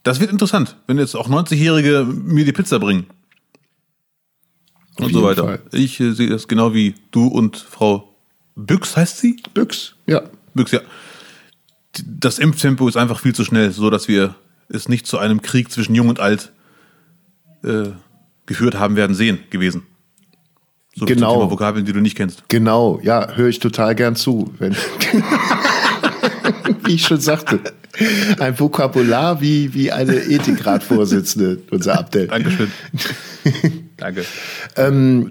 Das wird interessant, wenn jetzt auch 90-Jährige mir die Pizza bringen. Und so weiter. Fall. Ich äh, sehe das genau wie du und Frau Büchs heißt sie? Büchs, ja. Büchs, ja. Das Impftempo ist einfach viel zu schnell, so dass wir es nicht zu einem Krieg zwischen Jung und Alt äh, geführt haben werden sehen gewesen. So genau. Thema Vokabeln, die du nicht kennst. Genau, ja, höre ich total gern zu. Wenn [laughs] wie ich schon sagte. Ein Vokabular wie, wie eine Ethikratvorsitzende, unser Abdel. Dankeschön. [laughs] Danke. ähm,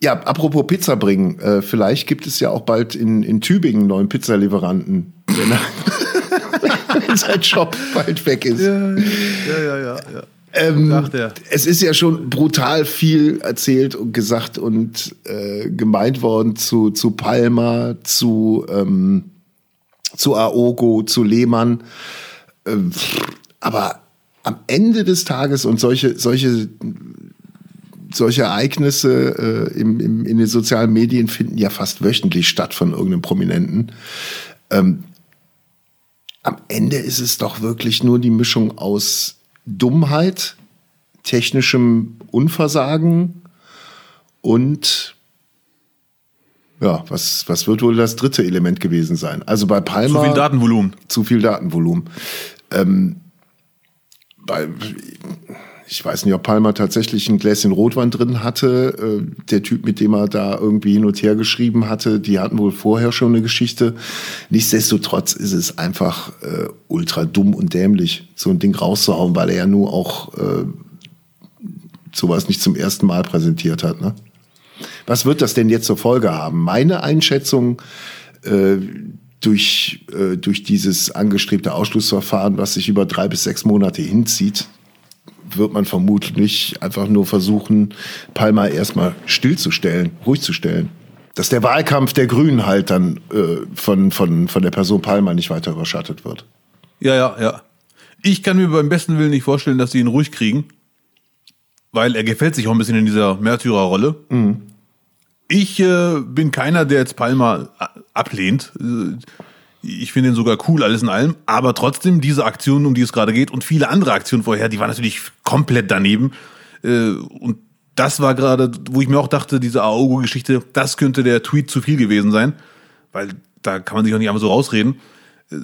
ja, apropos Pizza bringen, äh, vielleicht gibt es ja auch bald in, in Tübingen neuen Pizzalieferanten, wenn, wenn sein Job bald weg ist. Ja, ja, ja, ja. ja. Ähm, es ist ja schon brutal viel erzählt und gesagt und äh, gemeint worden zu, zu Palma, zu, ähm, zu Aogo, zu Lehmann. Ähm, aber am Ende des Tages und solche, solche solche Ereignisse äh, im, im, in den sozialen Medien finden ja fast wöchentlich statt von irgendeinem Prominenten. Ähm, am Ende ist es doch wirklich nur die Mischung aus Dummheit, technischem Unversagen und ja, was, was wird wohl das dritte Element gewesen sein? Also bei Palma. Zu viel Datenvolumen. Zu viel Datenvolumen. Ähm, bei, ich weiß nicht, ob Palmer tatsächlich ein Gläschen Rotwein drin hatte. Äh, der Typ, mit dem er da irgendwie hin und her geschrieben hatte, die hatten wohl vorher schon eine Geschichte. Nichtsdestotrotz ist es einfach äh, ultra dumm und dämlich, so ein Ding rauszuhauen, weil er ja nur auch äh, sowas nicht zum ersten Mal präsentiert hat. Ne? Was wird das denn jetzt zur Folge haben? Meine Einschätzung äh, durch, äh, durch dieses angestrebte Ausschlussverfahren, was sich über drei bis sechs Monate hinzieht, wird man vermutlich einfach nur versuchen, Palma erstmal stillzustellen, ruhig zu stellen. Dass der Wahlkampf der Grünen halt dann äh, von, von, von der Person Palma nicht weiter überschattet wird. Ja, ja, ja. Ich kann mir beim besten Willen nicht vorstellen, dass sie ihn ruhig kriegen, weil er gefällt sich auch ein bisschen in dieser Märtyrerrolle. Mhm. Ich äh, bin keiner, der jetzt Palma ablehnt. Äh, ich finde ihn sogar cool, alles in allem. Aber trotzdem, diese Aktion, um die es gerade geht und viele andere Aktionen vorher, die waren natürlich komplett daneben. Äh, und das war gerade, wo ich mir auch dachte, diese Aogo-Geschichte, das könnte der Tweet zu viel gewesen sein. Weil da kann man sich auch nicht einfach so rausreden. Äh,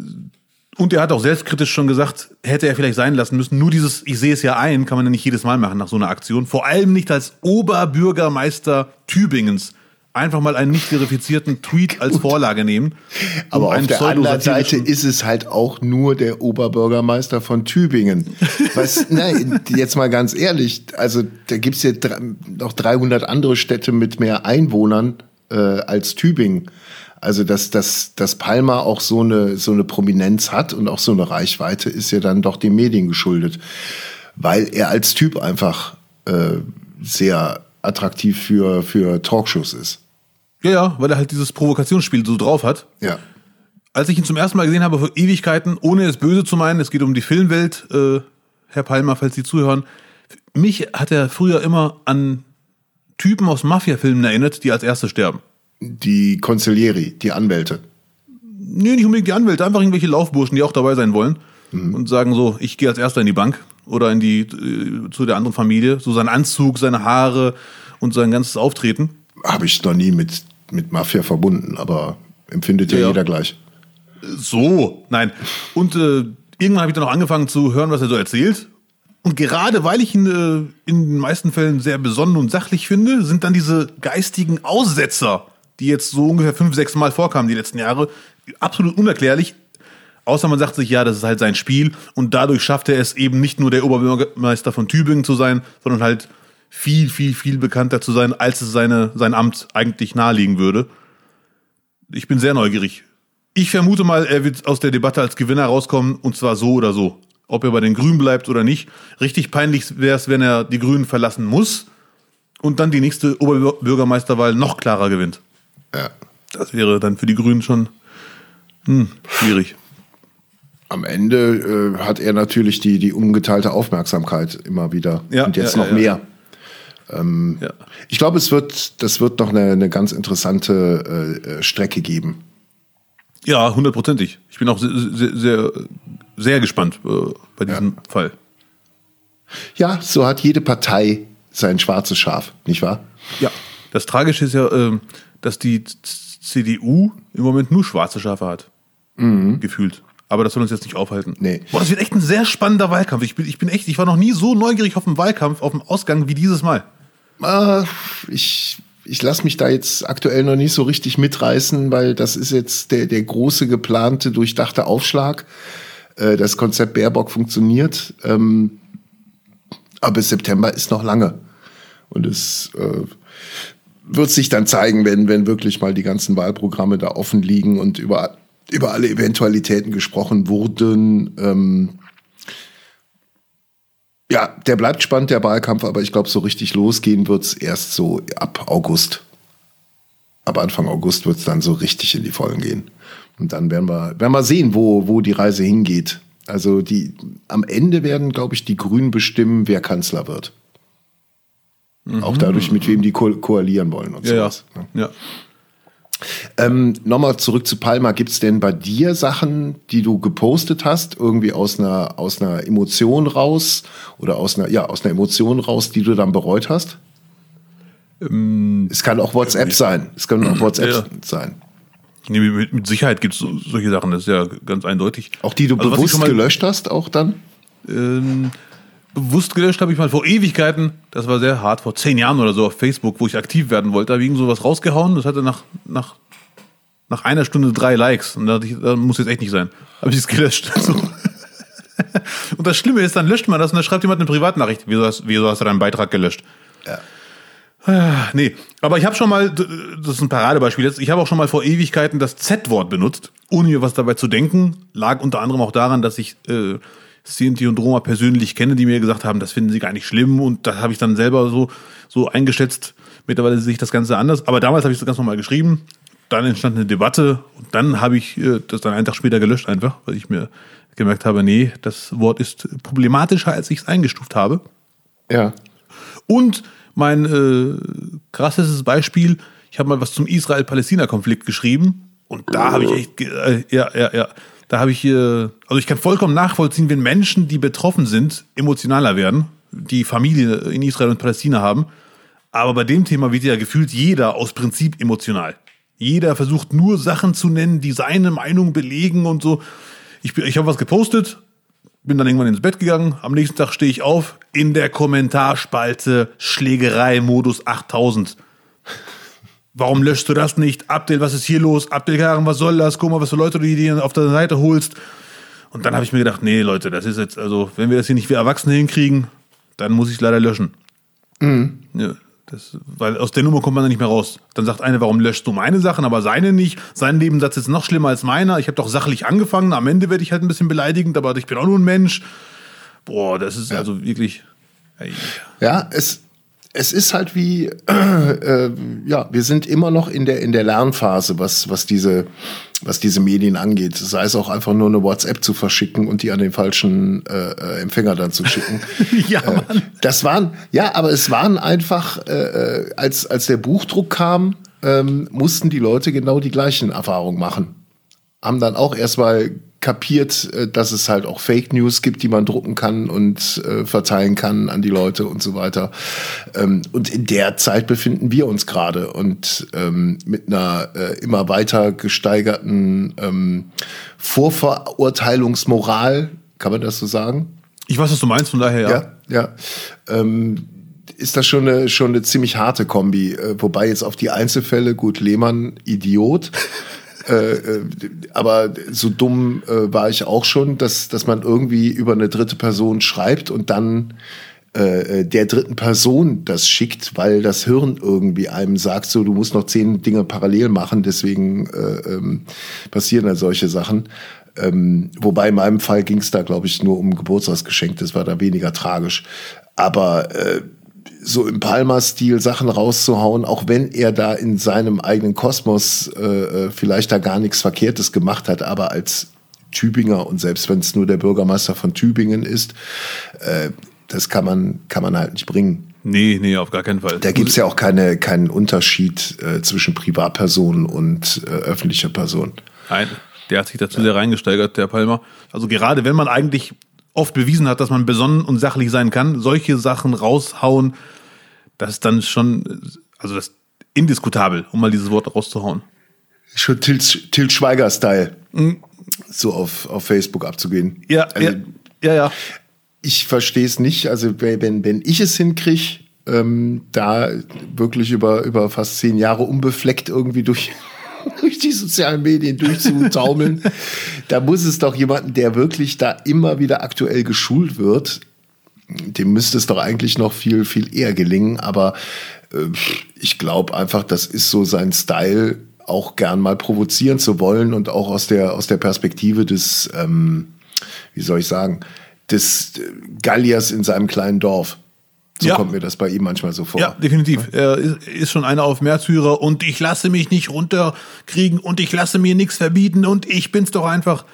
und er hat auch selbstkritisch schon gesagt, hätte er vielleicht sein lassen müssen. Nur dieses, ich sehe es ja ein, kann man ja nicht jedes Mal machen nach so einer Aktion. Vor allem nicht als Oberbürgermeister Tübingens einfach mal einen nicht verifizierten Tweet als Vorlage nehmen. Aber auf der anderen Seite ist es halt auch nur der Oberbürgermeister von Tübingen. Was, [laughs] nein, jetzt mal ganz ehrlich, also da gibt's ja noch 300 andere Städte mit mehr Einwohnern äh, als Tübingen. Also dass, dass, dass Palma auch so eine, so eine Prominenz hat und auch so eine Reichweite, ist ja dann doch den Medien geschuldet. Weil er als Typ einfach äh, sehr attraktiv für, für Talkshows ist. Ja, ja, weil er halt dieses Provokationsspiel so drauf hat. Ja. Als ich ihn zum ersten Mal gesehen habe vor Ewigkeiten, ohne es böse zu meinen, es geht um die Filmwelt, äh, Herr Palmer, falls Sie zuhören, mich hat er früher immer an Typen aus Mafia-Filmen erinnert, die als Erste sterben. Die Consiglieri, die Anwälte. Nee, nicht unbedingt die Anwälte, einfach irgendwelche Laufburschen, die auch dabei sein wollen mhm. und sagen so, ich gehe als Erster in die Bank oder in die äh, zu der anderen Familie. So sein Anzug, seine Haare und sein ganzes Auftreten. Habe ich noch nie mit mit Mafia verbunden, aber empfindet ja, ja jeder gleich. So, nein. Und äh, irgendwann habe ich dann auch angefangen zu hören, was er so erzählt. Und gerade weil ich ihn äh, in den meisten Fällen sehr besonnen und sachlich finde, sind dann diese geistigen Aussetzer, die jetzt so ungefähr fünf, sechs Mal vorkamen die letzten Jahre, absolut unerklärlich. Außer man sagt sich, ja, das ist halt sein Spiel und dadurch schafft er es eben nicht nur der Oberbürgermeister von Tübingen zu sein, sondern halt viel, viel, viel bekannter zu sein, als es seine, sein Amt eigentlich nahelegen würde. Ich bin sehr neugierig. Ich vermute mal, er wird aus der Debatte als Gewinner rauskommen und zwar so oder so. Ob er bei den Grünen bleibt oder nicht. Richtig peinlich wäre es, wenn er die Grünen verlassen muss und dann die nächste Oberbürgermeisterwahl noch klarer gewinnt. Ja. Das wäre dann für die Grünen schon hm, schwierig. Am Ende äh, hat er natürlich die, die ungeteilte Aufmerksamkeit immer wieder. Ja, und jetzt ja, noch ja, mehr. Ähm, Ja. Ich glaube, es wird, das wird noch eine, eine ganz interessante äh, äh, Strecke geben. Ja, hundertprozentig. Ich bin auch sehr, sehr, sehr, gespannt äh, bei diesem Fall. Ja, so hat jede Partei sein schwarzes Schaf, nicht wahr? Ja. Das Tragische ist ja, ähm, dass die CDU im Moment nur schwarze Schafe hat. Gefühlt. Aber das soll uns jetzt nicht aufhalten. Nee. Boah, das wird echt ein sehr spannender Wahlkampf. Ich bin, ich bin echt, ich war noch nie so neugierig auf den Wahlkampf, auf den Ausgang wie dieses Mal. Ah, ich ich lasse mich da jetzt aktuell noch nicht so richtig mitreißen, weil das ist jetzt der, der große geplante, durchdachte Aufschlag. Äh, das Konzept Baerbock funktioniert. Ähm, aber bis September ist noch lange. Und es äh, wird sich dann zeigen, wenn, wenn wirklich mal die ganzen Wahlprogramme da offen liegen und über, über alle Eventualitäten gesprochen wurden. Ähm, ja, der bleibt spannend, der Wahlkampf, aber ich glaube, so richtig losgehen wird's erst so ab August. Ab Anfang August wird's dann so richtig in die Vollen gehen. Und dann werden wir, werden wir sehen, wo, wo die Reise hingeht. Also die, am Ende werden, glaube ich, die Grünen bestimmen, wer Kanzler wird. Auch dadurch, mit wem die ko koalieren wollen und Ja, ja. sowas. ne? ja. Ähm, Nochmal zurück zu Palma. Gibt's denn bei dir Sachen, die du gepostet hast, irgendwie aus einer, aus einer Emotion raus oder aus einer, ja, aus einer Emotion raus, die du dann bereut hast? es kann auch WhatsApp sein. Es können auch WhatsApp Ja. sein. Nee, mit, mit Sicherheit gibt es so, solche Sachen, das ist ja ganz eindeutig. Auch die du Also, bewusst mal- gelöscht hast, auch dann? Ähm, bewusst gelöscht habe ich mal vor Ewigkeiten, das war sehr hart, vor zehn Jahren oder so auf Facebook, wo ich aktiv werden wollte, da habe ich irgend sowas rausgehauen, das hatte nach, nach, nach einer Stunde drei Likes und da dachte ich, das muss jetzt echt nicht sein. Habe ich es gelöscht. [laughs] So. [laughs] und das Schlimme ist, dann löscht man das und dann schreibt jemand eine Privatnachricht. Wieso hast, wieso hast du deinen Beitrag gelöscht? Ja. Ah, Nee, aber ich habe schon mal, das ist ein Paradebeispiel jetzt, ich habe auch schon mal vor Ewigkeiten das Z-Wort benutzt, ohne mir was dabei zu denken. Lag unter anderem auch daran, dass ich äh, Sinti und Roma persönlich kenne, die mir gesagt haben, das finden sie gar nicht schlimm und das habe ich dann selber so, so eingeschätzt. Mittlerweile sehe ich das Ganze anders, aber damals habe ich das ganz normal geschrieben. Dann entstand eine Debatte und dann habe ich äh, das dann einen Tag später gelöscht einfach, weil ich mir gemerkt habe, nee, das Wort ist problematischer, als ich es eingestuft habe. Ja. Und mein äh, krassestes Beispiel, ich habe mal was zum Israel-Palästina-Konflikt geschrieben und da habe ich echt, äh, ja, ja, ja, da habe ich, äh, also ich kann vollkommen nachvollziehen, wenn Menschen, die betroffen sind, emotionaler werden, die Familie in Israel und Palästina haben. Aber bei dem Thema wird ja gefühlt jeder aus Prinzip emotional. Jeder versucht nur Sachen zu nennen, die seine Meinung belegen und so. Ich, ich habe was gepostet, bin dann irgendwann ins Bett gegangen. Am nächsten Tag stehe ich auf in der Kommentarspalte Schlägerei-Modus 8000. Warum löschst du das nicht? Abdel, was ist hier los? Abdel Karim, was soll das? Guck mal, was für Leute du dir auf der Seite holst. Und dann habe ich mir gedacht, nee, Leute, das ist jetzt, also, wenn wir das hier nicht wie Erwachsene hinkriegen, dann muss ich es leider löschen. Ja, das, weil aus der Nummer kommt man dann nicht mehr raus. Dann sagt eine, warum löschst du meine Sachen, aber seine nicht? Sein Nebensatz ist noch schlimmer als meiner. Ich habe doch sachlich angefangen. Am Ende werde ich halt ein bisschen beleidigend, aber ich bin auch nur ein Mensch. Boah, das ist also wirklich. Ey. Ja, es, es ist halt wie, [clears throat] äh, ja, wir sind immer noch in der, in der Lernphase, was, was diese, was diese Medien angeht. Sei es auch einfach nur eine WhatsApp zu verschicken und die an den falschen äh, äh, Empfänger dann zu schicken. [laughs] Ja, Äh, Mann. das waren, ja, aber es waren einfach, äh, äh, als, als der Buchdruck kam, ähm, mussten die Leute genau die gleichen Erfahrungen machen. Haben dann auch erstmal kapiert, äh, dass es halt auch Fake News gibt, die man drucken kann und äh, verteilen kann an die Leute und so weiter. Ähm, und in der Zeit befinden wir uns gerade und ähm, mit einer äh, immer weiter gesteigerten ähm, Vorverurteilungsmoral, kann man das so sagen? Ich weiß, was du meinst, von daher ja. Ja, ja. Ähm, ist das schon eine, schon eine ziemlich harte Kombi. Äh, wobei jetzt auf die Einzelfälle, gut, Lehmann, Idiot. Äh, äh, aber so dumm äh, war ich auch schon, dass, dass man irgendwie über eine dritte Person schreibt und dann äh, äh, der dritten Person das schickt, weil das Hirn irgendwie einem sagt, so du musst noch zehn Dinge parallel machen, deswegen äh, ähm, passieren dann solche Sachen. Ähm, wobei in meinem Fall ging es da, glaube ich, nur um Geburtstagsgeschenk, das war da weniger tragisch. Aber so im Palmer-Stil Sachen rauszuhauen, auch wenn er da in seinem eigenen Kosmos äh, äh vielleicht da gar nichts Verkehrtes gemacht hat, aber als Tübinger und selbst wenn es nur der Bürgermeister von Tübingen ist, äh, das kann man, kann man halt nicht bringen. Nee, nee, auf gar keinen Fall. Da gibt es ja auch keine, keinen Unterschied äh, zwischen Privatpersonen und äh, öffentlicher Person. Nein, der hat sich dazu ja. sehr reingesteigert, der Palmer. Also gerade wenn man eigentlich oft bewiesen hat, dass man besonnen und sachlich sein kann, solche Sachen raushauen, das ist dann schon, also das ist indiskutabel, um mal dieses Wort rauszuhauen. Schon Til, Til Schweiger-Style, mhm. so auf, auf Facebook abzugehen. Ja, also, ja, ja, ja ich verstehe es nicht. Also wenn, wenn ich es hinkriege, ähm, da wirklich über, über fast zehn Jahre unbefleckt irgendwie durch, [laughs] durch die sozialen Medien durchzutaumeln, da muss es doch jemanden, der wirklich da immer wieder aktuell geschult wird, dem müsste es doch eigentlich noch viel, viel eher gelingen. Aber äh, ich glaube einfach, das ist so sein Style, auch gern mal provozieren zu wollen und auch aus der, aus der Perspektive des, ähm, wie soll ich sagen, des Galliers in seinem kleinen Dorf. So ja. kommt mir das bei ihm manchmal so vor. Ja, definitiv. Er ist schon einer auf Märtyrer und ich lasse mich nicht runterkriegen und ich lasse mir nichts verbieten und ich bin's doch einfach.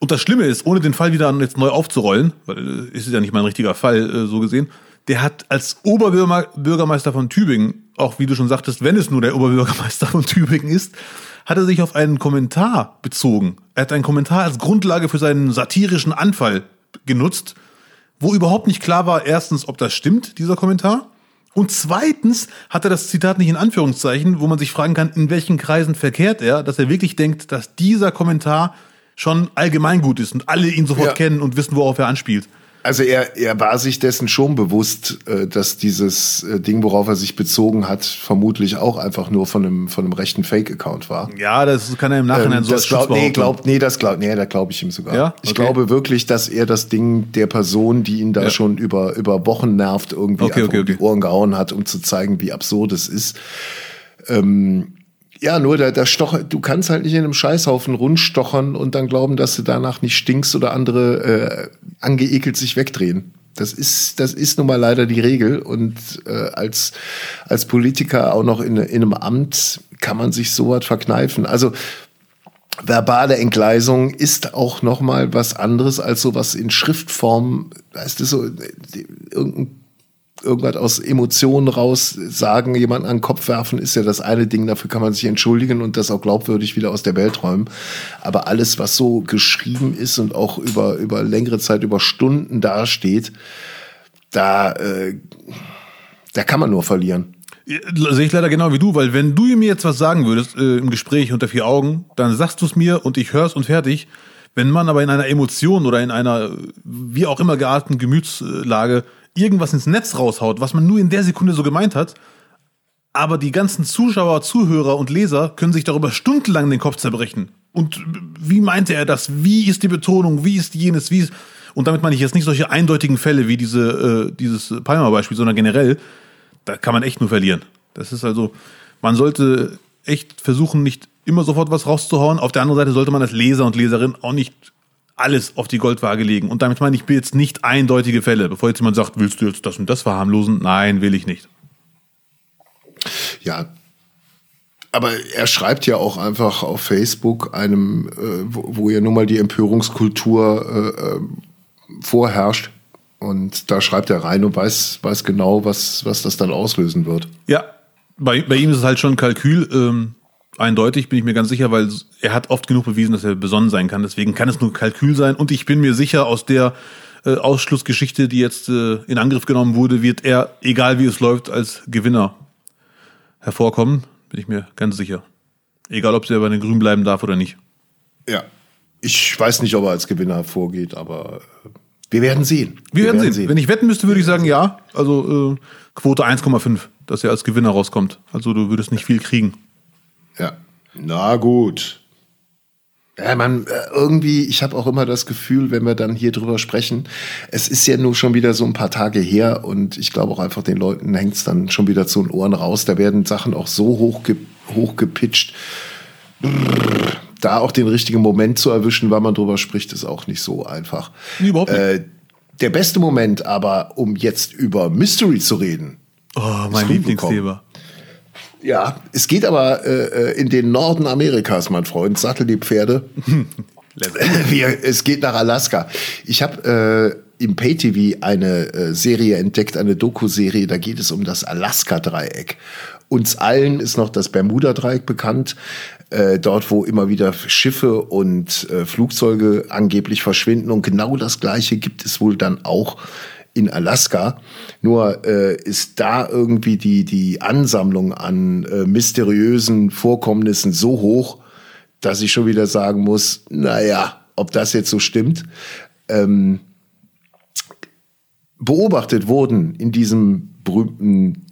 Und das Schlimme ist, ohne den Fall wieder jetzt neu aufzurollen, weil äh, es ist ja nicht mein richtiger Fall äh, so gesehen, der hat als Oberbürgermeister von Tübingen, auch wie du schon sagtest, wenn es nur der Oberbürgermeister von Tübingen ist, hat er sich auf einen Kommentar bezogen. Er hat einen Kommentar als Grundlage für seinen satirischen Anfall genutzt, wo überhaupt nicht klar war, erstens, ob das stimmt, dieser Kommentar. Und zweitens hat er das Zitat nicht in Anführungszeichen, wo man sich fragen kann, in welchen Kreisen verkehrt er, dass er wirklich denkt, dass dieser Kommentar schon allgemeingut ist und alle ihn sofort ja. kennen und wissen, worauf er anspielt. Also er, er war sich dessen schon bewusst, äh, dass dieses äh, Ding, worauf er sich bezogen hat, vermutlich auch einfach nur von einem, von einem rechten Fake-Account war. Ja, das kann er im Nachhinein ähm, so das nee, glaub, nee, das glaub, nee, da glaube ich ihm sogar. Ja? Okay. Ich glaube wirklich, dass er das Ding der Person, die ihn da ja. schon über, über Wochen nervt, irgendwie okay, okay, um die Ohren gehauen hat, um zu zeigen, wie absurd es ist. Ähm, ja, nur der, der Stoch, du kannst halt nicht in einem Scheißhaufen rundstochern und dann glauben, dass du danach nicht stinkst oder andere äh, angeekelt sich wegdrehen. Das ist, das ist nun mal leider die Regel. Und äh, als, als Politiker auch noch in, in einem Amt kann man sich sowas verkneifen. Also verbale Entgleisung ist auch noch mal was anderes als sowas in Schriftform. Weißt du, so irgendein irgendwas aus Emotionen raus sagen, jemanden an den Kopf werfen, ist ja das eine Ding, dafür kann man sich entschuldigen und das auch glaubwürdig wieder aus der Welt räumen. Aber alles, was so geschrieben ist und auch über, über längere Zeit, über Stunden dasteht, da, äh, da kann man nur verlieren. Sehe ich leider genau wie du, weil wenn du mir jetzt was sagen würdest äh, im Gespräch unter vier Augen, dann sagst du es mir und ich hör's und fertig. Wenn man aber in einer Emotion oder in einer wie auch immer gearteten Gemütslage irgendwas ins Netz raushaut, was man nur in der Sekunde so gemeint hat, aber die ganzen Zuschauer, Zuhörer und Leser können sich darüber stundenlang den Kopf zerbrechen. Und wie meinte er das? Wie ist die Betonung? Wie ist jenes? Wie ist und damit meine ich jetzt nicht solche eindeutigen Fälle wie diese, äh, dieses Palmer-Beispiel, sondern generell, da kann man echt nur verlieren. Das ist also, man sollte echt versuchen, nicht immer sofort was rauszuhauen. Auf der anderen Seite sollte man als Leser und Leserin auch nicht alles auf die Goldwaage legen. Und damit meine ich jetzt nicht eindeutige Fälle. Bevor jetzt jemand sagt, willst du jetzt das und das verharmlosen? Nein, will ich nicht. Ja, aber er schreibt ja auch einfach auf Facebook einem, äh, wo, wo, ja nun mal die Empörungskultur äh, äh, vorherrscht. Und da schreibt er rein und weiß, weiß genau, was, was das dann auslösen wird. Ja, bei, bei ihm ist es halt schon ein Kalkül. Ähm, eindeutig, bin ich mir ganz sicher, weil er hat oft genug bewiesen, dass er besonnen sein kann. Deswegen kann es nur Kalkül sein. Und ich bin mir sicher, aus der äh, Ausschlussgeschichte, die jetzt äh, in Angriff genommen wurde, wird er, egal wie es läuft, als Gewinner hervorkommen. Bin ich mir ganz sicher. Egal, ob er bei den Grünen bleiben darf oder nicht. Ja. Ich weiß nicht, ob er als Gewinner hervorgeht, aber äh, wir werden sehen. Wir, wir werden, sehen. sehen. Wenn ich wetten müsste, würde ich sagen ja. Also äh, Quote 1,5, dass er als Gewinner rauskommt. Also du würdest nicht viel kriegen. Ja. Na gut. Ja, man, äh, irgendwie, ich habe auch immer das Gefühl, wenn wir dann hier drüber sprechen, es ist ja nur schon wieder so ein paar Tage her und ich glaube auch einfach den Leuten hängt es dann schon wieder zu den Ohren raus. Da werden Sachen auch so hoch, hoch gepitcht. Da auch den richtigen Moment zu erwischen, weil man drüber spricht, ist auch nicht so einfach. Nee, überhaupt nicht. Äh, der beste Moment aber, um jetzt über Mystery zu reden. Oh, mein Lieblingsthema. Ja, es geht aber äh, in den Norden Amerikas, mein Freund. Sattel die Pferde. [laughs] Wir, es geht nach Alaska. Ich habe äh, im PayTV eine äh, Serie entdeckt, eine Doku-Serie. Da geht es um das Alaska-Dreieck. Uns allen ist noch das Bermuda-Dreieck bekannt. Äh, dort, wo immer wieder Schiffe und äh, Flugzeuge angeblich verschwinden. Und genau das Gleiche gibt es wohl dann auch in Alaska. Nur äh, ist da irgendwie die, die Ansammlung an äh, mysteriösen Vorkommnissen so hoch, dass ich schon wieder sagen muss, naja, ob das jetzt so stimmt. Ähm, beobachtet wurden in diesem berühmten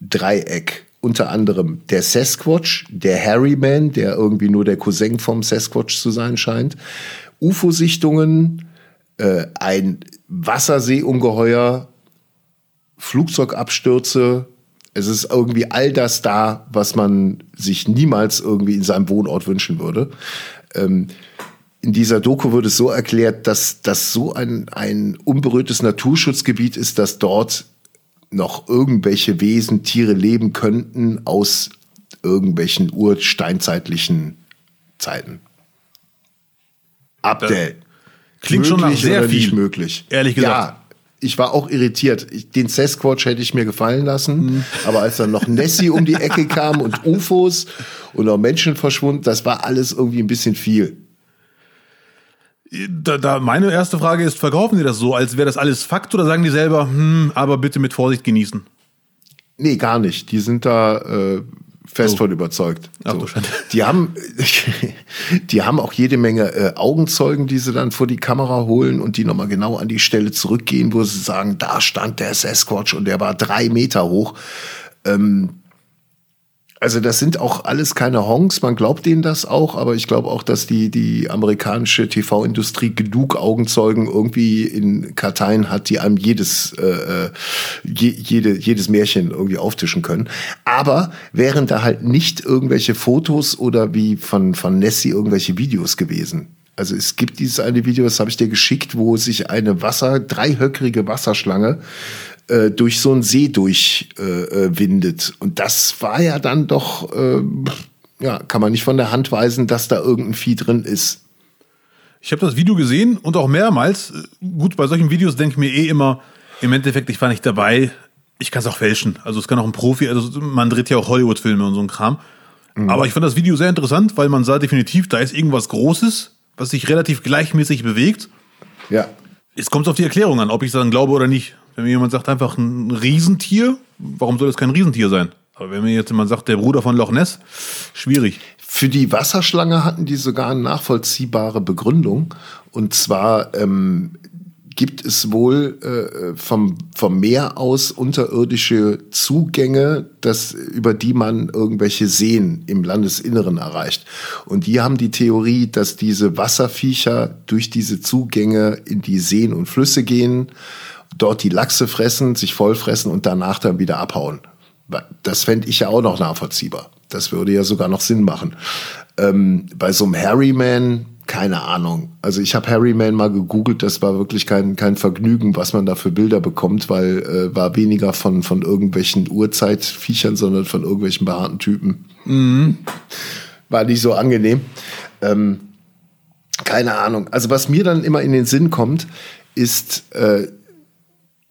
Dreieck unter anderem der Sasquatch, der Harryman, der irgendwie nur der Cousin vom Sasquatch zu sein scheint, UFO-Sichtungen, äh, ein Wasserseeungeheuer, Flugzeugabstürze. Es ist irgendwie all das da, was man sich niemals irgendwie in seinem Wohnort wünschen würde. Ähm, in dieser Doku wird es so erklärt, dass das so ein, ein unberührtes Naturschutzgebiet ist, dass dort noch irgendwelche Wesen, Tiere leben könnten aus irgendwelchen ursteinzeitlichen Zeiten. Abdel. Klingt schon nach sehr oder viel. Nicht möglich. Ehrlich gesagt. Ja, ich war auch irritiert. Den Sasquatch hätte ich mir gefallen lassen, Mhm. aber als dann noch Nessie um die Ecke kam und UFOs und auch Menschen verschwunden, das war alles irgendwie ein bisschen viel. Da, da meine erste Frage ist, verkaufen die das so, als wäre das alles Fakt oder sagen die selber, hm, aber bitte mit Vorsicht genießen? Nee, gar nicht. Die sind da äh, fest Oh. von überzeugt. Ach. [laughs] Die haben, [laughs] die haben auch jede Menge äh, Augenzeugen, die sie dann vor die Kamera holen und die nochmal genau an die Stelle zurückgehen, wo sie sagen, da stand der Sasquatch und der war drei Meter hoch. Ähm, also das sind auch alles keine Honks, man glaubt denen das auch, aber ich glaube auch, dass die, die amerikanische TV-Industrie genug Augenzeugen irgendwie in Karteien hat, die einem jedes, äh, äh, je, jede, jedes Märchen irgendwie auftischen können. Aber wären da halt nicht irgendwelche Fotos oder wie von, von Nessie irgendwelche Videos gewesen. Also es gibt dieses eine Video, das habe ich dir geschickt, wo sich eine Wasser, dreihöckrige Wasserschlange äh, durch so einen See durchwindet. Äh, äh. Und das war ja dann doch, äh, ja, kann man nicht von der Hand weisen, dass da irgendein Vieh drin ist. Ich habe das Video gesehen und auch mehrmals. Gut, bei solchen Videos denke ich mir eh immer, im Endeffekt, ich war nicht dabei, ich kann es auch fälschen. Also es kann auch ein Profi, also man dreht ja auch Hollywood-Filme und so ein Kram. Aber ich fand das Video sehr interessant, weil man sah definitiv, da ist irgendwas Großes, was sich relativ gleichmäßig bewegt. Ja. Jetzt kommt es auf die Erklärung an, ob ich dann glaube oder nicht. Wenn mir jemand sagt, einfach ein Riesentier, warum soll das kein Riesentier sein? Aber wenn mir jetzt jemand sagt, der Bruder von Loch Ness, schwierig. Für die Wasserschlange hatten die sogar eine nachvollziehbare Begründung. Und zwar ähm, gibt es wohl äh, vom, vom Meer aus unterirdische Zugänge, das, über die man irgendwelche Seen im Landesinneren erreicht. Und die haben die Theorie, dass diese Wasserviecher durch diese Zugänge in die Seen und Flüsse gehen, dort die Lachse fressen, sich vollfressen und danach dann wieder abhauen. Das fände ich ja auch noch nachvollziehbar. Das würde ja sogar noch Sinn machen. Ähm, bei so einem Harryman, keine Ahnung. Also ich habe Harryman mal gegoogelt, das war wirklich kein, kein Vergnügen, was man da für Bilder bekommt, weil äh, war weniger von, von irgendwelchen Urzeitviechern, sondern von irgendwelchen behaarten Typen. War nicht so angenehm. Ähm, keine Ahnung. Also was mir dann immer in den Sinn kommt, ist, äh,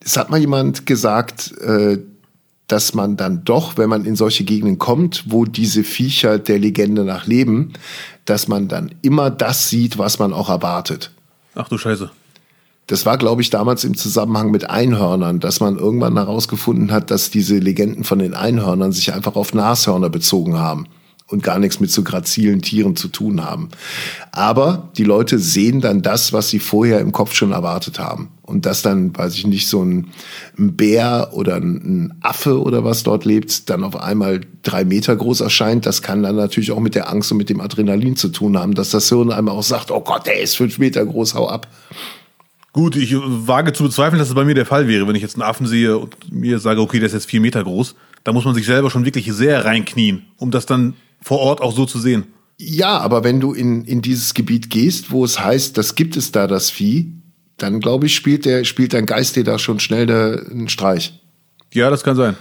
es hat mal jemand gesagt, äh, dass man dann doch, wenn man in solche Gegenden kommt, wo diese Viecher der Legende nach leben, dass man dann immer das sieht, was man auch erwartet. Ach du Scheiße. Das war, glaube ich, damals im Zusammenhang mit Einhörnern, dass man irgendwann herausgefunden hat, dass diese Legenden von den Einhörnern sich einfach auf Nashörner bezogen haben. Und gar nichts mit so grazilen Tieren zu tun haben. Aber die Leute sehen dann das, was sie vorher im Kopf schon erwartet haben. Und dass dann, weiß ich nicht, so ein, ein Bär oder ein Affe oder was dort lebt, dann auf einmal drei Meter groß erscheint, das kann dann natürlich auch mit der Angst und mit dem Adrenalin zu tun haben, dass das Hirn einmal auch sagt, oh Gott, der ist fünf Meter groß, hau ab. Gut, ich wage zu bezweifeln, dass es bei mir der Fall wäre, wenn ich jetzt einen Affen sehe und mir sage, okay, der ist jetzt vier Meter groß. Da muss man sich selber schon wirklich sehr reinknien, um das dann vor Ort auch so zu sehen. Ja, aber wenn du in, in dieses Gebiet gehst, wo es heißt, das gibt es da, das Vieh, dann glaube ich, spielt, der, spielt dein Geist dir da schon schnell einen Streich. Ja, das kann sein.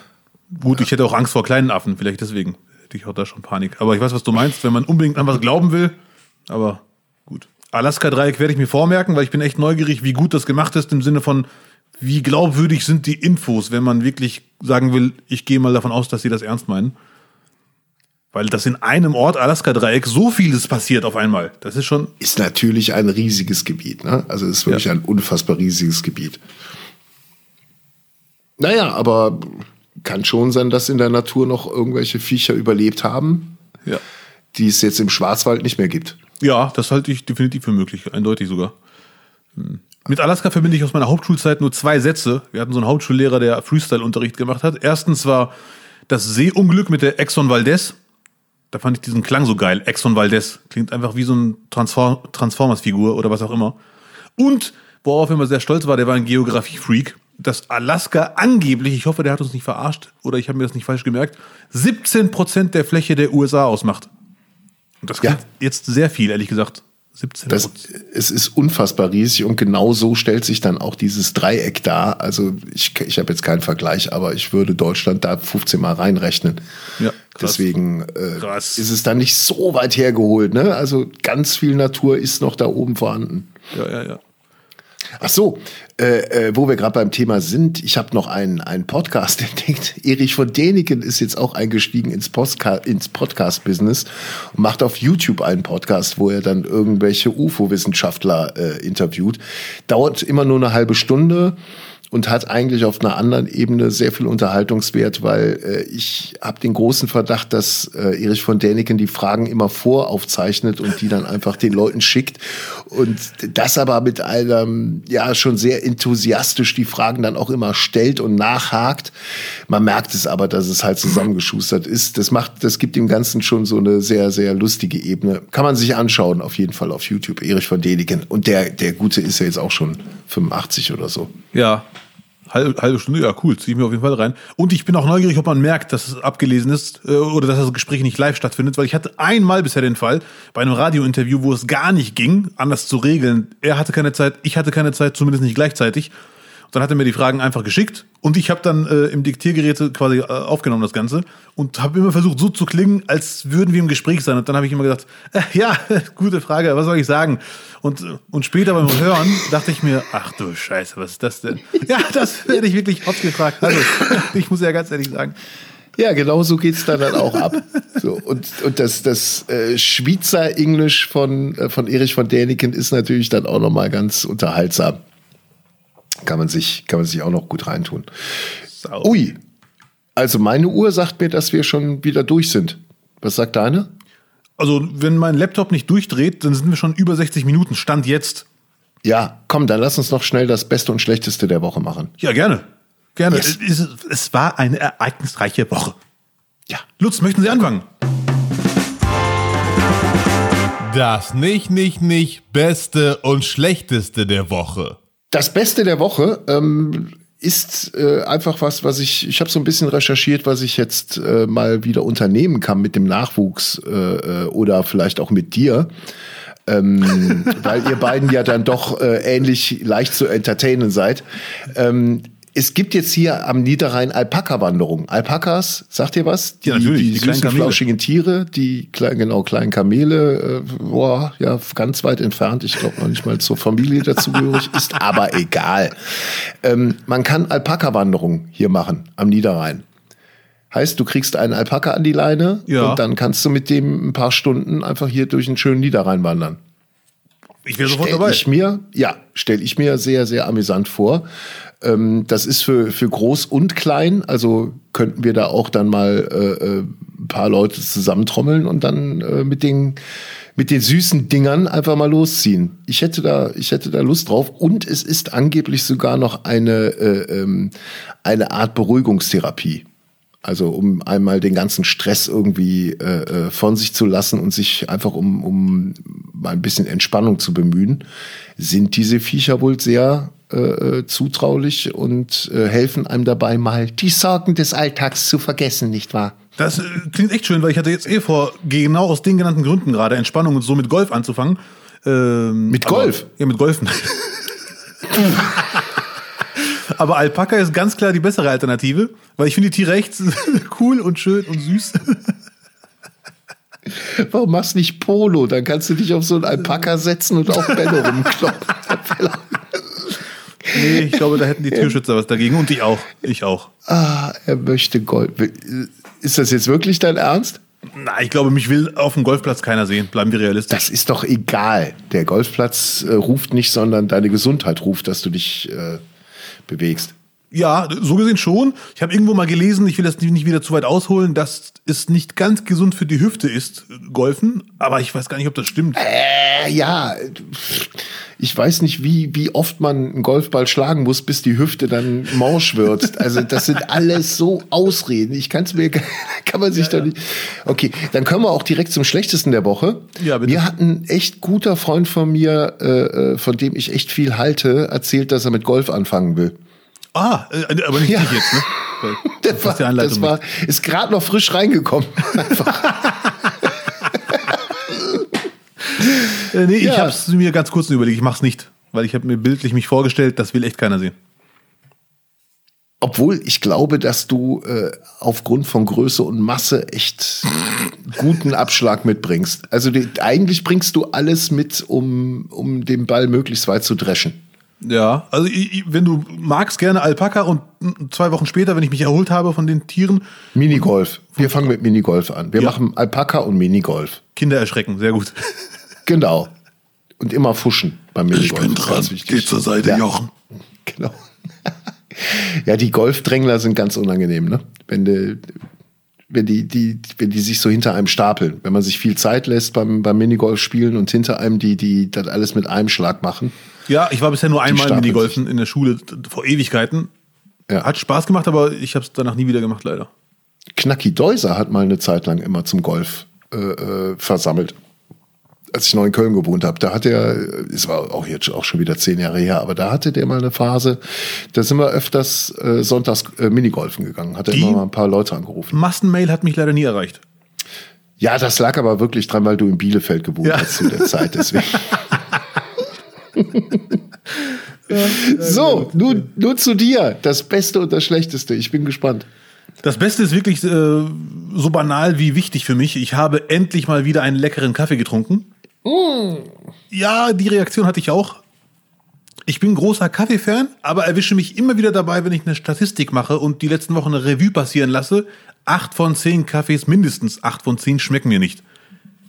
Gut, ich hätte auch Angst vor kleinen Affen, vielleicht deswegen hätte ich auch da schon Panik. Aber ich weiß, was du meinst, wenn man unbedingt an was glauben will. Aber gut. Alaska-Dreieck werde ich mir vormerken, weil ich bin echt neugierig, wie gut das gemacht ist, im Sinne von, wie glaubwürdig sind die Infos, wenn man wirklich sagen will, ich gehe mal davon aus, dass sie das ernst meinen. Weil das in einem Ort Alaska-Dreieck so vieles passiert auf einmal. Das ist schon. Ist natürlich ein riesiges Gebiet, ne? Also ist wirklich ja. ein unfassbar riesiges Gebiet. Naja, aber kann schon sein, dass in der Natur noch irgendwelche Viecher überlebt haben, ja. die es jetzt im Schwarzwald nicht mehr gibt. Ja, das halte ich definitiv für möglich, eindeutig sogar. Hm. Mit Alaska verbinde ich aus meiner Hauptschulzeit nur zwei Sätze. Wir hatten so einen Hauptschullehrer, der Freestyle-Unterricht gemacht hat. Erstens war das Seeunglück mit der Exxon Valdez. Da fand ich diesen Klang so geil. Exxon Valdez. Klingt einfach wie so eine Transform Transformers-Figur oder was auch immer. Und worauf er immer sehr stolz war, der war ein Geografie-Freak, dass Alaska angeblich, ich hoffe, der hat uns nicht verarscht oder ich habe mir das nicht falsch gemerkt, 17 Prozent der Fläche der USA ausmacht. Und das klingt ja. jetzt sehr viel, ehrlich gesagt. 17 das, Es ist unfassbar riesig und genau so stellt sich dann auch dieses Dreieck dar. Also ich, ich habe jetzt keinen Vergleich, aber ich würde Deutschland da 15 Mal reinrechnen. Ja, krass. Deswegen äh, krass. ist es dann nicht so weit hergeholt. Ne? Also ganz viel Natur ist noch da oben vorhanden. Ja, ja, ja. Ach so, äh, äh, wo wir gerade beim Thema sind, ich habe noch einen, einen Podcast [laughs] entdeckt. Erich von Däniken ist jetzt auch eingestiegen ins, ins Podcast-Business und macht auf YouTube einen Podcast, wo er dann irgendwelche UFO-Wissenschaftler äh, interviewt. Dauert immer nur eine halbe Stunde und hat eigentlich auf einer anderen Ebene sehr viel Unterhaltungswert, weil äh, ich habe den großen Verdacht, dass äh, Erich von Däniken die Fragen immer voraufzeichnet und die dann einfach den Leuten schickt und das aber mit einem ja schon sehr enthusiastisch die Fragen dann auch immer stellt und nachhakt. Man merkt es aber, dass es halt zusammengeschustert ist. Das macht, das gibt dem Ganzen schon so eine sehr sehr lustige Ebene. Kann man sich anschauen auf jeden Fall auf YouTube. Erich von Däniken und der der Gute ist ja jetzt auch schon 85 oder so. Ja, halbe, halbe Stunde, ja cool, ziehe ich mir auf jeden Fall rein. Und ich bin auch neugierig, ob man merkt, dass es abgelesen ist äh, oder dass das Gespräch nicht live stattfindet, weil ich hatte einmal bisher den Fall bei einem Radiointerview, wo es gar nicht ging, anders zu regeln. Er hatte keine Zeit, ich hatte keine Zeit, zumindest nicht gleichzeitig. Dann hat er mir die Fragen einfach geschickt und ich habe dann äh, im Diktiergerät quasi äh, aufgenommen das Ganze und habe immer versucht so zu klingen, als würden wir im Gespräch sein. Und dann habe ich immer gedacht, äh, ja, [laughs] gute Frage, was soll ich sagen? Und, und später beim Hören dachte ich mir, ach du Scheiße, was ist das denn? [laughs] Ja, das werde ich wirklich oft gefragt. Also, [laughs] ich muss ja ganz ehrlich sagen. Ja, genau so geht's dann, dann auch ab. So, und, und das, das äh, Schweizer Englisch von, äh, von Erich von Däniken ist natürlich dann auch nochmal ganz unterhaltsam. Kann man sich, kann man sich auch noch gut reintun. Sau. Ui. Also meine Uhr sagt mir, dass wir schon wieder durch sind. Was sagt deine? Also, wenn mein Laptop nicht durchdreht, dann sind wir schon über 60 Minuten. Stand jetzt. Ja, komm, dann lass uns noch schnell das Beste und Schlechteste der Woche machen. Ja, gerne. Gerne. Yes. Es, es war eine ereignisreiche Woche. Ja. Lutz, möchten Sie anfangen? Das nicht, nicht, nicht Beste und Schlechteste der Woche. Das Beste der Woche ähm, ist äh, einfach was, was ich, ich habe so ein bisschen recherchiert, was ich jetzt äh, mal wieder unternehmen kann mit dem Nachwuchs äh, äh oder vielleicht auch mit dir. ähm, [laughs] weil ihr beiden ja dann doch äh, ähnlich leicht zu entertainen seid. Ähm, es gibt jetzt hier am Niederrhein Alpaka-Wanderung. Alpakas, sagt ihr was? Die, ja, natürlich. Die, die süßen, Kamele. flauschigen Tiere, die kleinen, genau, kleinen Kamele, äh, boah, ja, ganz weit entfernt. Ich glaube noch nicht mal zur Familie dazugehörig, [laughs] ist aber egal. Ähm, man kann Alpaka-Wanderung hier machen am Niederrhein. Heißt, du kriegst einen Alpaka an die Leine ja. und dann kannst du mit dem ein paar Stunden einfach hier durch einen schönen Niederrhein wandern. Ich wäre sofort stell dabei. Ich mir, ja, stelle ich mir sehr, sehr amüsant vor. Ähm, das ist für, für groß und klein, also könnten wir da auch dann mal äh, äh ein paar Leute zusammentrommeln und dann äh, mit den mit den süßen Dingern einfach mal losziehen. Ich hätte da, ich hätte da Lust drauf. Und es ist angeblich sogar noch eine, äh, ähm, eine Art Beruhigungstherapie. Also um einmal den ganzen Stress irgendwie äh, äh, von sich zu lassen und sich einfach um, um mal ein bisschen Entspannung zu bemühen, sind diese Viecher wohl sehr äh, äh zutraulich und äh, helfen einem dabei mal die Sorgen des Alltags zu vergessen, nicht wahr? Das äh, klingt echt schön, weil ich hatte jetzt eh vor, genau aus den genannten Gründen gerade Entspannung und so mit Golf anzufangen. Ähm, mit Golf? Aber, ja, mit Golfen. [laughs] aber Alpaka ist ganz klar die bessere Alternative, weil ich finde die T-Rex [laughs] cool und schön und süß. Warum machst du nicht Polo? Dann kannst du dich auf so einen Alpaka setzen und auch Bälle rumkloppen. [laughs] nee, ich glaube, da hätten die [laughs] Tierschützer was dagegen und ich auch. Ich auch. Ah, er möchte Golf. Ist das jetzt wirklich dein Ernst? Na, ich glaube, mich will auf dem Golfplatz keiner sehen. Bleiben wir realistisch. Das ist doch egal. Der Golfplatz äh, ruft nicht, sondern deine Gesundheit ruft, dass du dich äh, bewegst. Ja, so gesehen schon. Ich habe irgendwo mal gelesen, ich will das nicht wieder zu weit ausholen, dass es nicht ganz gesund für die Hüfte ist, Golfen. Aber ich weiß gar nicht, ob das stimmt. Äh, ja, ich weiß nicht, wie, wie oft man einen Golfball schlagen muss, bis die Hüfte dann morsch wird. Also das sind alles so Ausreden. Ich kann es mir, [laughs] kann man sich ja, doch nicht. Okay, dann kommen wir auch direkt zum Schlechtesten der Woche. Ja, bitte. Mir hat ein echt guter Freund von mir, äh, äh von dem ich echt viel halte, erzählt, dass er mit Golf anfangen will. Ah, äh, aber nicht ja. jetzt, ne? [laughs] Das, war, das war, ist gerade noch frisch reingekommen. [laughs] äh, nee, ja. ich habe es mir ganz kurz überlegt. Ich mache es nicht, weil ich habe mir bildlich mich vorgestellt, das will echt keiner sehen. Obwohl ich glaube, dass du äh, aufgrund von Größe und Masse echt guten Abschlag mitbringst. Also die, eigentlich bringst du alles mit, um, um den Ball möglichst weit zu dreschen. Ja, also wenn du magst, gerne Alpaka und zwei Wochen später, wenn ich mich erholt habe von den Tieren. Minigolf. Wir fangen mit Minigolf an. Wir ja. machen Alpaka und Minigolf. Kinder erschrecken, sehr gut. [laughs] Genau. Und immer fuschen beim Minigolf. Ich bin dran. Geh zur Seite, ja. Jochen. [laughs] Genau. Ja, die Golfdrängler sind ganz unangenehm, ne? Wenn die, wenn die, die, wenn die sich so hinter einem stapeln. Wenn man sich viel Zeit lässt beim, beim Minigolf spielen und hinter einem die, die das alles mit einem Schlag machen. Ja, ich war bisher nur einmal Minigolfen in der Schule vor Ewigkeiten. Ja. Hat Spaß gemacht, aber ich habe es danach nie wieder gemacht, leider. Knacki Deuser hat mal eine Zeit lang immer zum Golf äh, äh, versammelt. Als ich noch in Köln gewohnt habe, da hat er, es war auch jetzt auch schon wieder zehn Jahre her, aber da hatte der mal eine Phase, da sind wir öfters äh, sonntags äh, Minigolfen gegangen, hat er immer mal ein paar Leute angerufen. Massenmail hat mich leider nie erreicht. Ja, das lag aber wirklich dran, weil du in Bielefeld gewohnt ja. hast zu der Zeit, deswegen. [laughs] [laughs] so, nun, nun zu dir. Das Beste und das Schlechteste. Ich bin gespannt. Das Beste ist wirklich äh, so banal wie wichtig für mich. Ich habe endlich mal wieder einen leckeren Kaffee getrunken. Mm. Ja, die Reaktion hatte ich auch. Ich bin großer Kaffee-Fan, aber erwische mich immer wieder dabei, wenn ich eine Statistik mache und die letzten Wochen eine Revue passieren lasse. Acht von zehn Kaffees, mindestens acht von zehn schmecken mir nicht.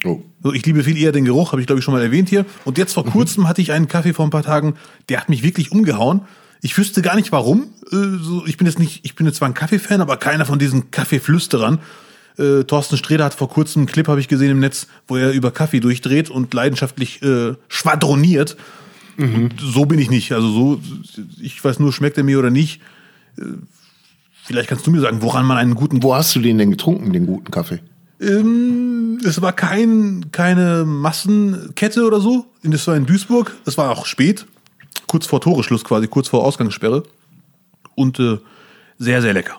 Oh. So, ich liebe viel eher den Geruch, habe ich glaube ich schon mal erwähnt hier. Und jetzt vor mhm. kurzem hatte ich einen Kaffee vor ein paar Tagen, der hat mich wirklich umgehauen. Ich wüsste gar nicht warum. Äh, so, ich bin jetzt nicht, ich bin jetzt zwar ein Kaffeefan, aber keiner von diesen Kaffeeflüsterern. Äh, Thorsten Streder hat vor kurzem einen Clip, habe ich gesehen im Netz, wo er über Kaffee durchdreht und leidenschaftlich äh, schwadroniert. Mhm. so bin ich nicht. Also so, ich weiß nur, schmeckt er mir oder nicht. Äh, vielleicht kannst du mir sagen, woran man einen guten. Wo hast du den denn getrunken, den guten Kaffee? Ähm, es war kein, keine Massenkette oder so. Das war in Duisburg. Es war auch spät. Kurz vor Toreschluss quasi, kurz vor Ausgangssperre. Und äh, sehr, sehr lecker.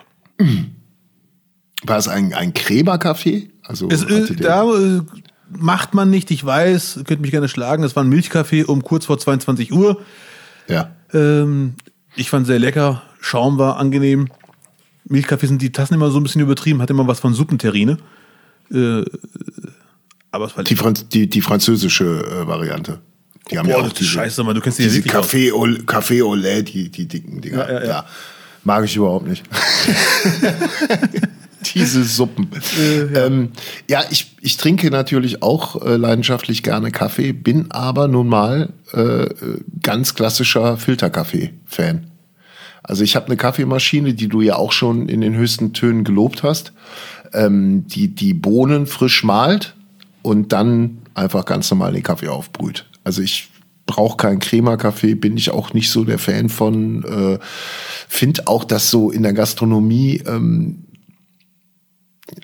War es ein, ein Krämerkaffee? Also es, äh, da äh, macht man nicht, ich weiß, könnt mich gerne schlagen. Es war ein Milchkaffee um kurz vor 22 Uhr. Ja. Ähm, ich fand sehr lecker. Schaum war angenehm. Milchkaffee sind die Tassen immer so ein bisschen übertrieben, hat immer was von Suppenterrine. Äh, aber die, Franz die, die französische äh, Variante. Die haben Boah, ja auch diese, Scheiße, Mann, du kennst die diese ja Café, au, Café lait, die, die dicken Dinger. Ja, ja, ja. mag ich überhaupt nicht. [laughs] diese Suppen. Äh, ja, ähm, ja ich, ich trinke natürlich auch äh, leidenschaftlich gerne Kaffee, bin aber nun mal äh, ganz klassischer Filterkaffee-Fan. Also ich habe eine Kaffeemaschine, die du ja auch schon in den höchsten Tönen gelobt hast. Ähm, die, die Bohnen frisch malt und dann einfach ganz normal den Kaffee aufbrüht. Also ich brauche keinen Crema-Kaffee, bin ich auch nicht so der Fan von. Äh, Finde auch, dass so in der Gastronomie ähm,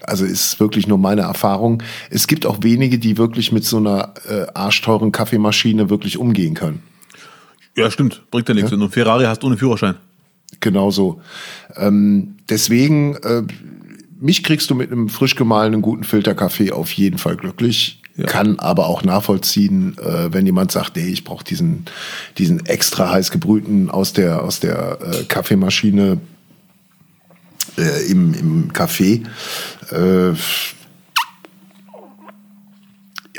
also ist wirklich nur meine Erfahrung. Es gibt auch wenige, die wirklich mit so einer äh, arschteuren Kaffeemaschine wirklich umgehen können. Ja, stimmt. Bringt ja nichts. Du einen Ferrari hast ohne Führerschein. Genau so. Ähm, deswegen, äh, mich kriegst du mit einem frisch gemahlenen guten Filterkaffee auf jeden Fall glücklich. Ja. Kann aber auch nachvollziehen, äh, wenn jemand sagt, ey, ich brauche diesen, diesen extra heiß gebrühten aus der, aus der äh, Kaffeemaschine äh, im, im Café. Äh,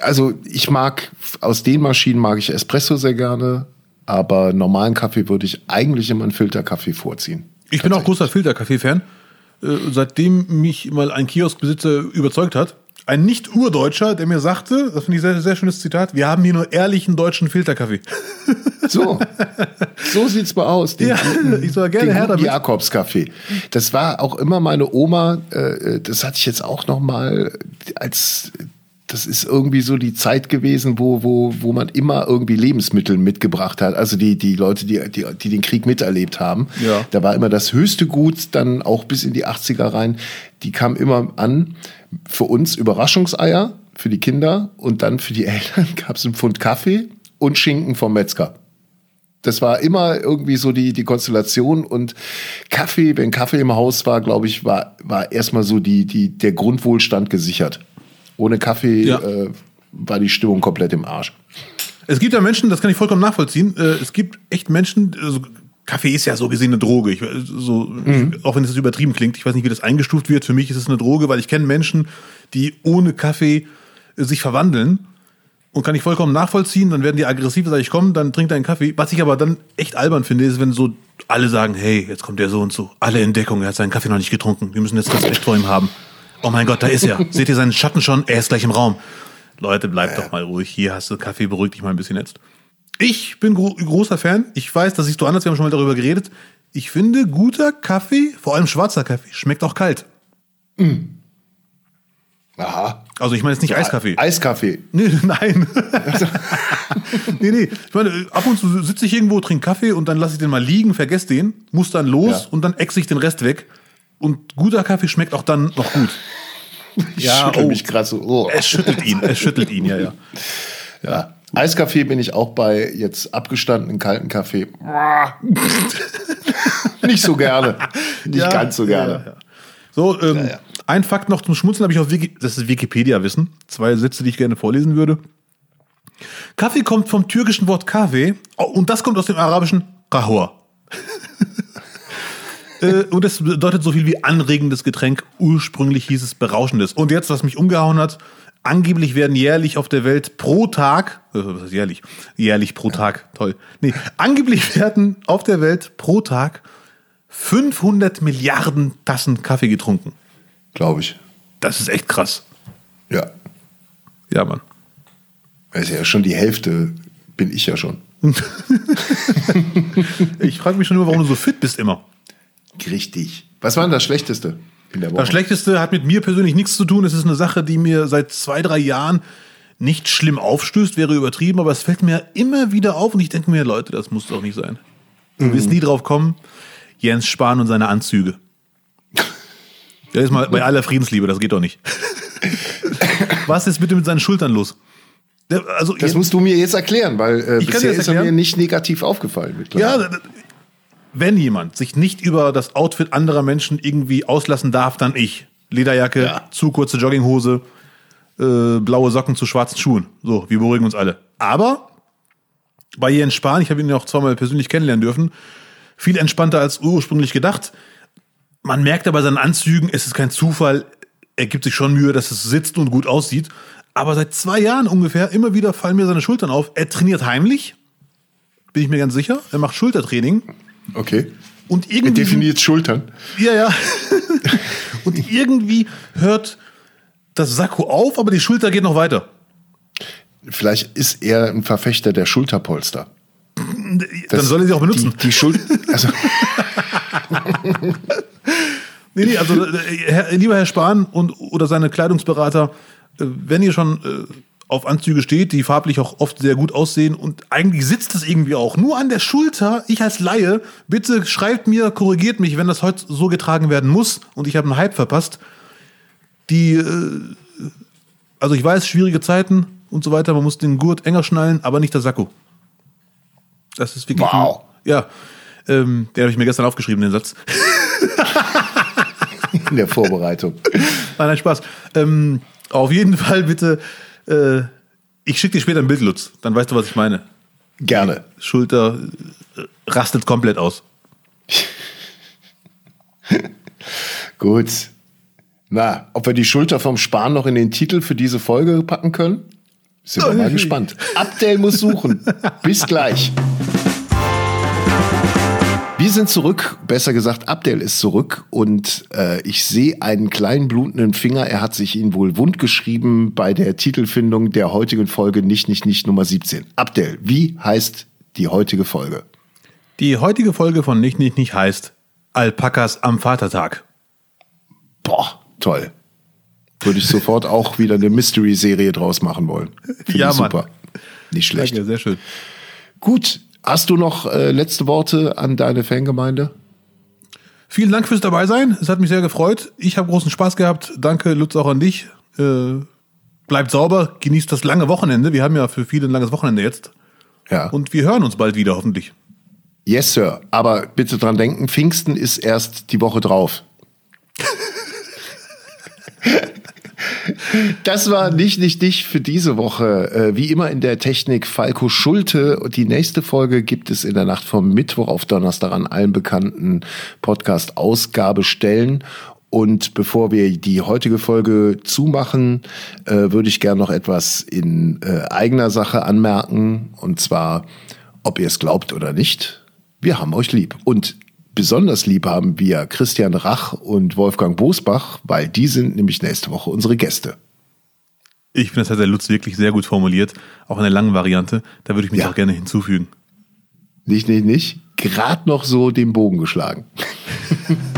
also ich mag, aus den Maschinen mag ich Espresso sehr gerne, aber normalen Kaffee würde ich eigentlich immer einen Filterkaffee vorziehen. Ich bin auch großer Filterkaffee-Fan. Äh, seitdem mich mal ein Kioskbesitzer überzeugt hat, ein Nicht-Urdeutscher, der mir sagte, das finde ich ein sehr, sehr schönes Zitat, wir haben hier nur ehrlichen deutschen Filterkaffee. [laughs] So, so sieht's mal aus. Den Ja, ich soll gerne den her damit. Jakobskaffee. Das war auch immer meine Oma. Äh, das hatte ich jetzt auch noch mal als das ist irgendwie so die Zeit gewesen, wo, wo, wo man immer irgendwie Lebensmittel mitgebracht hat. Also die, die Leute, die, die, die den Krieg miterlebt haben. Ja. Da war immer das höchste Gut, dann auch bis in die 80er rein. Die kam immer an. Für uns Überraschungseier, für die Kinder und dann für die [laughs] Eltern gab es einen Pfund Kaffee und Schinken vom Metzger. Das war immer irgendwie so die, die Konstellation und Kaffee, wenn Kaffee im Haus war, glaube ich, war, war erstmal so die, die, der Grundwohlstand gesichert. Ohne Kaffee Ja. äh, war die Stimmung komplett im Arsch. Es gibt ja Menschen, das kann ich vollkommen nachvollziehen. äh, Es gibt echt Menschen, also Kaffee ist ja so gesehen eine Droge. Ich, so, auch wenn es übertrieben klingt, ich weiß nicht, wie das eingestuft wird. Für mich ist es eine Droge, weil ich kenne Menschen, die ohne Kaffee äh, sich verwandeln. Und kann ich vollkommen nachvollziehen, dann werden die aggressiv, sage ich, komm, dann trink deinen Kaffee. Was ich aber dann echt albern finde, ist, wenn so alle sagen, hey, jetzt kommt der so und so. Alle in Deckung, er hat seinen Kaffee noch nicht getrunken. Wir müssen jetzt Respekt vor ihm haben. Oh mein Gott, da ist er. [laughs] Seht ihr seinen Schatten schon? Er ist gleich im Raum. Leute, bleibt doch mal ruhig. Hier hast du Kaffee, beruhig dich mal ein bisschen jetzt. Ich bin gro großer Fan. Ich weiß, das siehst du anders, wir haben schon mal darüber geredet. Ich finde, guter Kaffee, vor allem schwarzer Kaffee, schmeckt auch kalt. Aha. Also ich meine jetzt nicht Eiskaffee. Eiskaffee. Nee, [laughs] nein. [laughs] nee, nee. Ich meine, ab und zu sitze ich irgendwo, trinke Kaffee und dann lasse ich den mal liegen, vergesse den, muss dann los Ja. und dann exe ich den Rest weg. Und guter Kaffee schmeckt auch dann noch gut. [laughs] Ich Ja, schüttel oh. mich gerade so. Oh. Es schüttelt ihn, es schüttelt ihn, ja, ja. Ja. Eiskaffee bin ich auch bei jetzt abgestandenen kalten Kaffee. [laughs] Nicht so gerne. Nicht Ja, ganz so gerne. ja, ja. So, ähm, ein Fakt noch zum Schmunzeln habe ich auf Wiki das ist Wikipedia-Wissen. Zwei Sätze, die ich gerne vorlesen würde. Kaffee kommt vom türkischen Wort Kaffee oh, und das kommt aus dem arabischen Kahwa. Äh, und das bedeutet so viel wie anregendes Getränk. Ursprünglich hieß es berauschendes. Und jetzt, was mich umgehauen hat, angeblich werden jährlich auf der Welt pro Tag, äh, was heißt jährlich? Jährlich pro Tag, toll. Nee, angeblich [laughs] werden auf der Welt pro Tag 500 Milliarden Tassen Kaffee getrunken. Glaube ich. Das ist echt krass. Ja. Ja, Mann. Das ist ja schon die Hälfte, bin ich ja schon. [laughs] Ich frage mich schon immer, warum du so fit bist immer. Richtig. Was war denn das Schlechteste in der Woche? Das Schlechteste hat mit mir persönlich nichts zu tun. Es ist eine Sache, die mir seit zwei, drei Jahren nicht schlimm aufstößt, wäre übertrieben, aber es fällt mir immer wieder auf und ich denke mir, Leute, das muss doch nicht sein. Du wirst nie drauf kommen, Jens Spahn und seine Anzüge. Der ist mal bei aller Friedensliebe, das geht doch nicht. [laughs] Was ist bitte mit seinen Schultern los? Also, das musst du mir jetzt erklären, weil äh, bisher das ist er mir nicht negativ aufgefallen. mittlerweile. Ja, wenn jemand sich nicht über das Outfit anderer Menschen irgendwie auslassen darf, dann ich. Lederjacke, Ja. zu kurze Jogginghose, äh, blaue Socken zu schwarzen Schuhen. So, wir beruhigen uns alle. Aber bei Jens Spahn, ich habe ihn ja auch zweimal persönlich kennenlernen dürfen, viel entspannter als ursprünglich gedacht. Man merkt aber bei seinen Anzügen, es ist kein Zufall, er gibt sich schon Mühe, dass es sitzt und gut aussieht. Aber seit zwei Jahren ungefähr, immer wieder fallen mir seine Schultern auf. Er trainiert heimlich, bin ich mir ganz sicher. Er macht Schultertraining. Okay. Und Er irgendwie. definiert Schultern. Ja, ja. [laughs] und irgendwie hört das Sakko auf, aber die Schulter geht noch weiter. Vielleicht ist er ein Verfechter der Schulterpolster. Dann soll er sie auch benutzen. Die, die Schul also, [laughs] Nee, nee, also äh, Herr, lieber Herr Spahn und, oder seine Kleidungsberater, äh, wenn ihr schon äh, auf Anzüge steht, die farblich auch oft sehr gut aussehen und eigentlich sitzt es irgendwie auch nur an der Schulter, ich als Laie, bitte schreibt mir, korrigiert mich, wenn das heute so getragen werden muss und ich habe einen Hype verpasst. Die, äh, also ich weiß, schwierige Zeiten und so weiter, man muss den Gurt enger schnallen, aber nicht der Sakko. Das ist wirklich. Wow. Ein, ja, ähm, den habe ich mir gestern aufgeschrieben, den Satz. In der Vorbereitung. Nein, nein, Spaß. Ähm, auf jeden Fall bitte, äh, ich schicke dir später ein Bild, Lutz. Dann weißt du, was ich meine. Gerne. Schulter äh, rastet komplett aus. [laughs] Gut. Na, ob wir die Schulter vom Spahn noch in den Titel für diese Folge packen können? Sind wir mal gespannt. Abdel muss suchen. [laughs] Bis gleich. Wir sind zurück, besser gesagt, Abdel ist zurück und äh, ich sehe einen kleinen blutenden Finger. Er hat sich ihn wohl wundgeschrieben bei der Titelfindung der heutigen Folge nicht, nicht, nicht Nummer 17. Abdel, wie heißt die heutige Folge? Die heutige Folge von Nicht, Nicht, Nicht heißt Alpakas am Vatertag. Boah, toll. Würde ich sofort auch wieder eine Mystery-Serie draus machen wollen. Finde Ja, ich Mann. super. Nicht schlecht. Danke, sehr schön. Gut, hast du noch äh, letzte Worte an deine Fangemeinde? Vielen Dank fürs Dabeisein. Es hat mich sehr gefreut. Ich habe großen Spaß gehabt. Danke, Lutz, auch an dich. Äh, bleibt sauber, genießt das lange Wochenende. Wir haben ja für viele ein langes Wochenende jetzt. Ja. Und wir hören uns bald wieder, hoffentlich. yes, Sir. Aber bitte dran denken, Pfingsten ist erst die Woche drauf. [laughs] Das war nicht, nicht, nicht für diese Woche. Äh, wie immer in der Technik Falco Schulte. Die nächste Folge gibt es in der Nacht vom Mittwoch auf Donnerstag an allen bekannten Podcast-Ausgabestellen. Und bevor wir die heutige Folge zumachen, äh, würde ich gerne noch etwas in äh, eigener Sache anmerken. Und zwar, ob ihr es glaubt oder nicht, wir haben euch lieb. Und besonders lieb haben wir Christian Rach und Wolfgang Bosbach, weil die sind nämlich nächste Woche unsere Gäste. Ich finde, das hat der Lutz wirklich sehr gut formuliert. Auch in der langen Variante. Da würde ich mich Ja. auch gerne hinzufügen. Nicht, nicht, nicht. Gerade noch so den Bogen geschlagen. [laughs]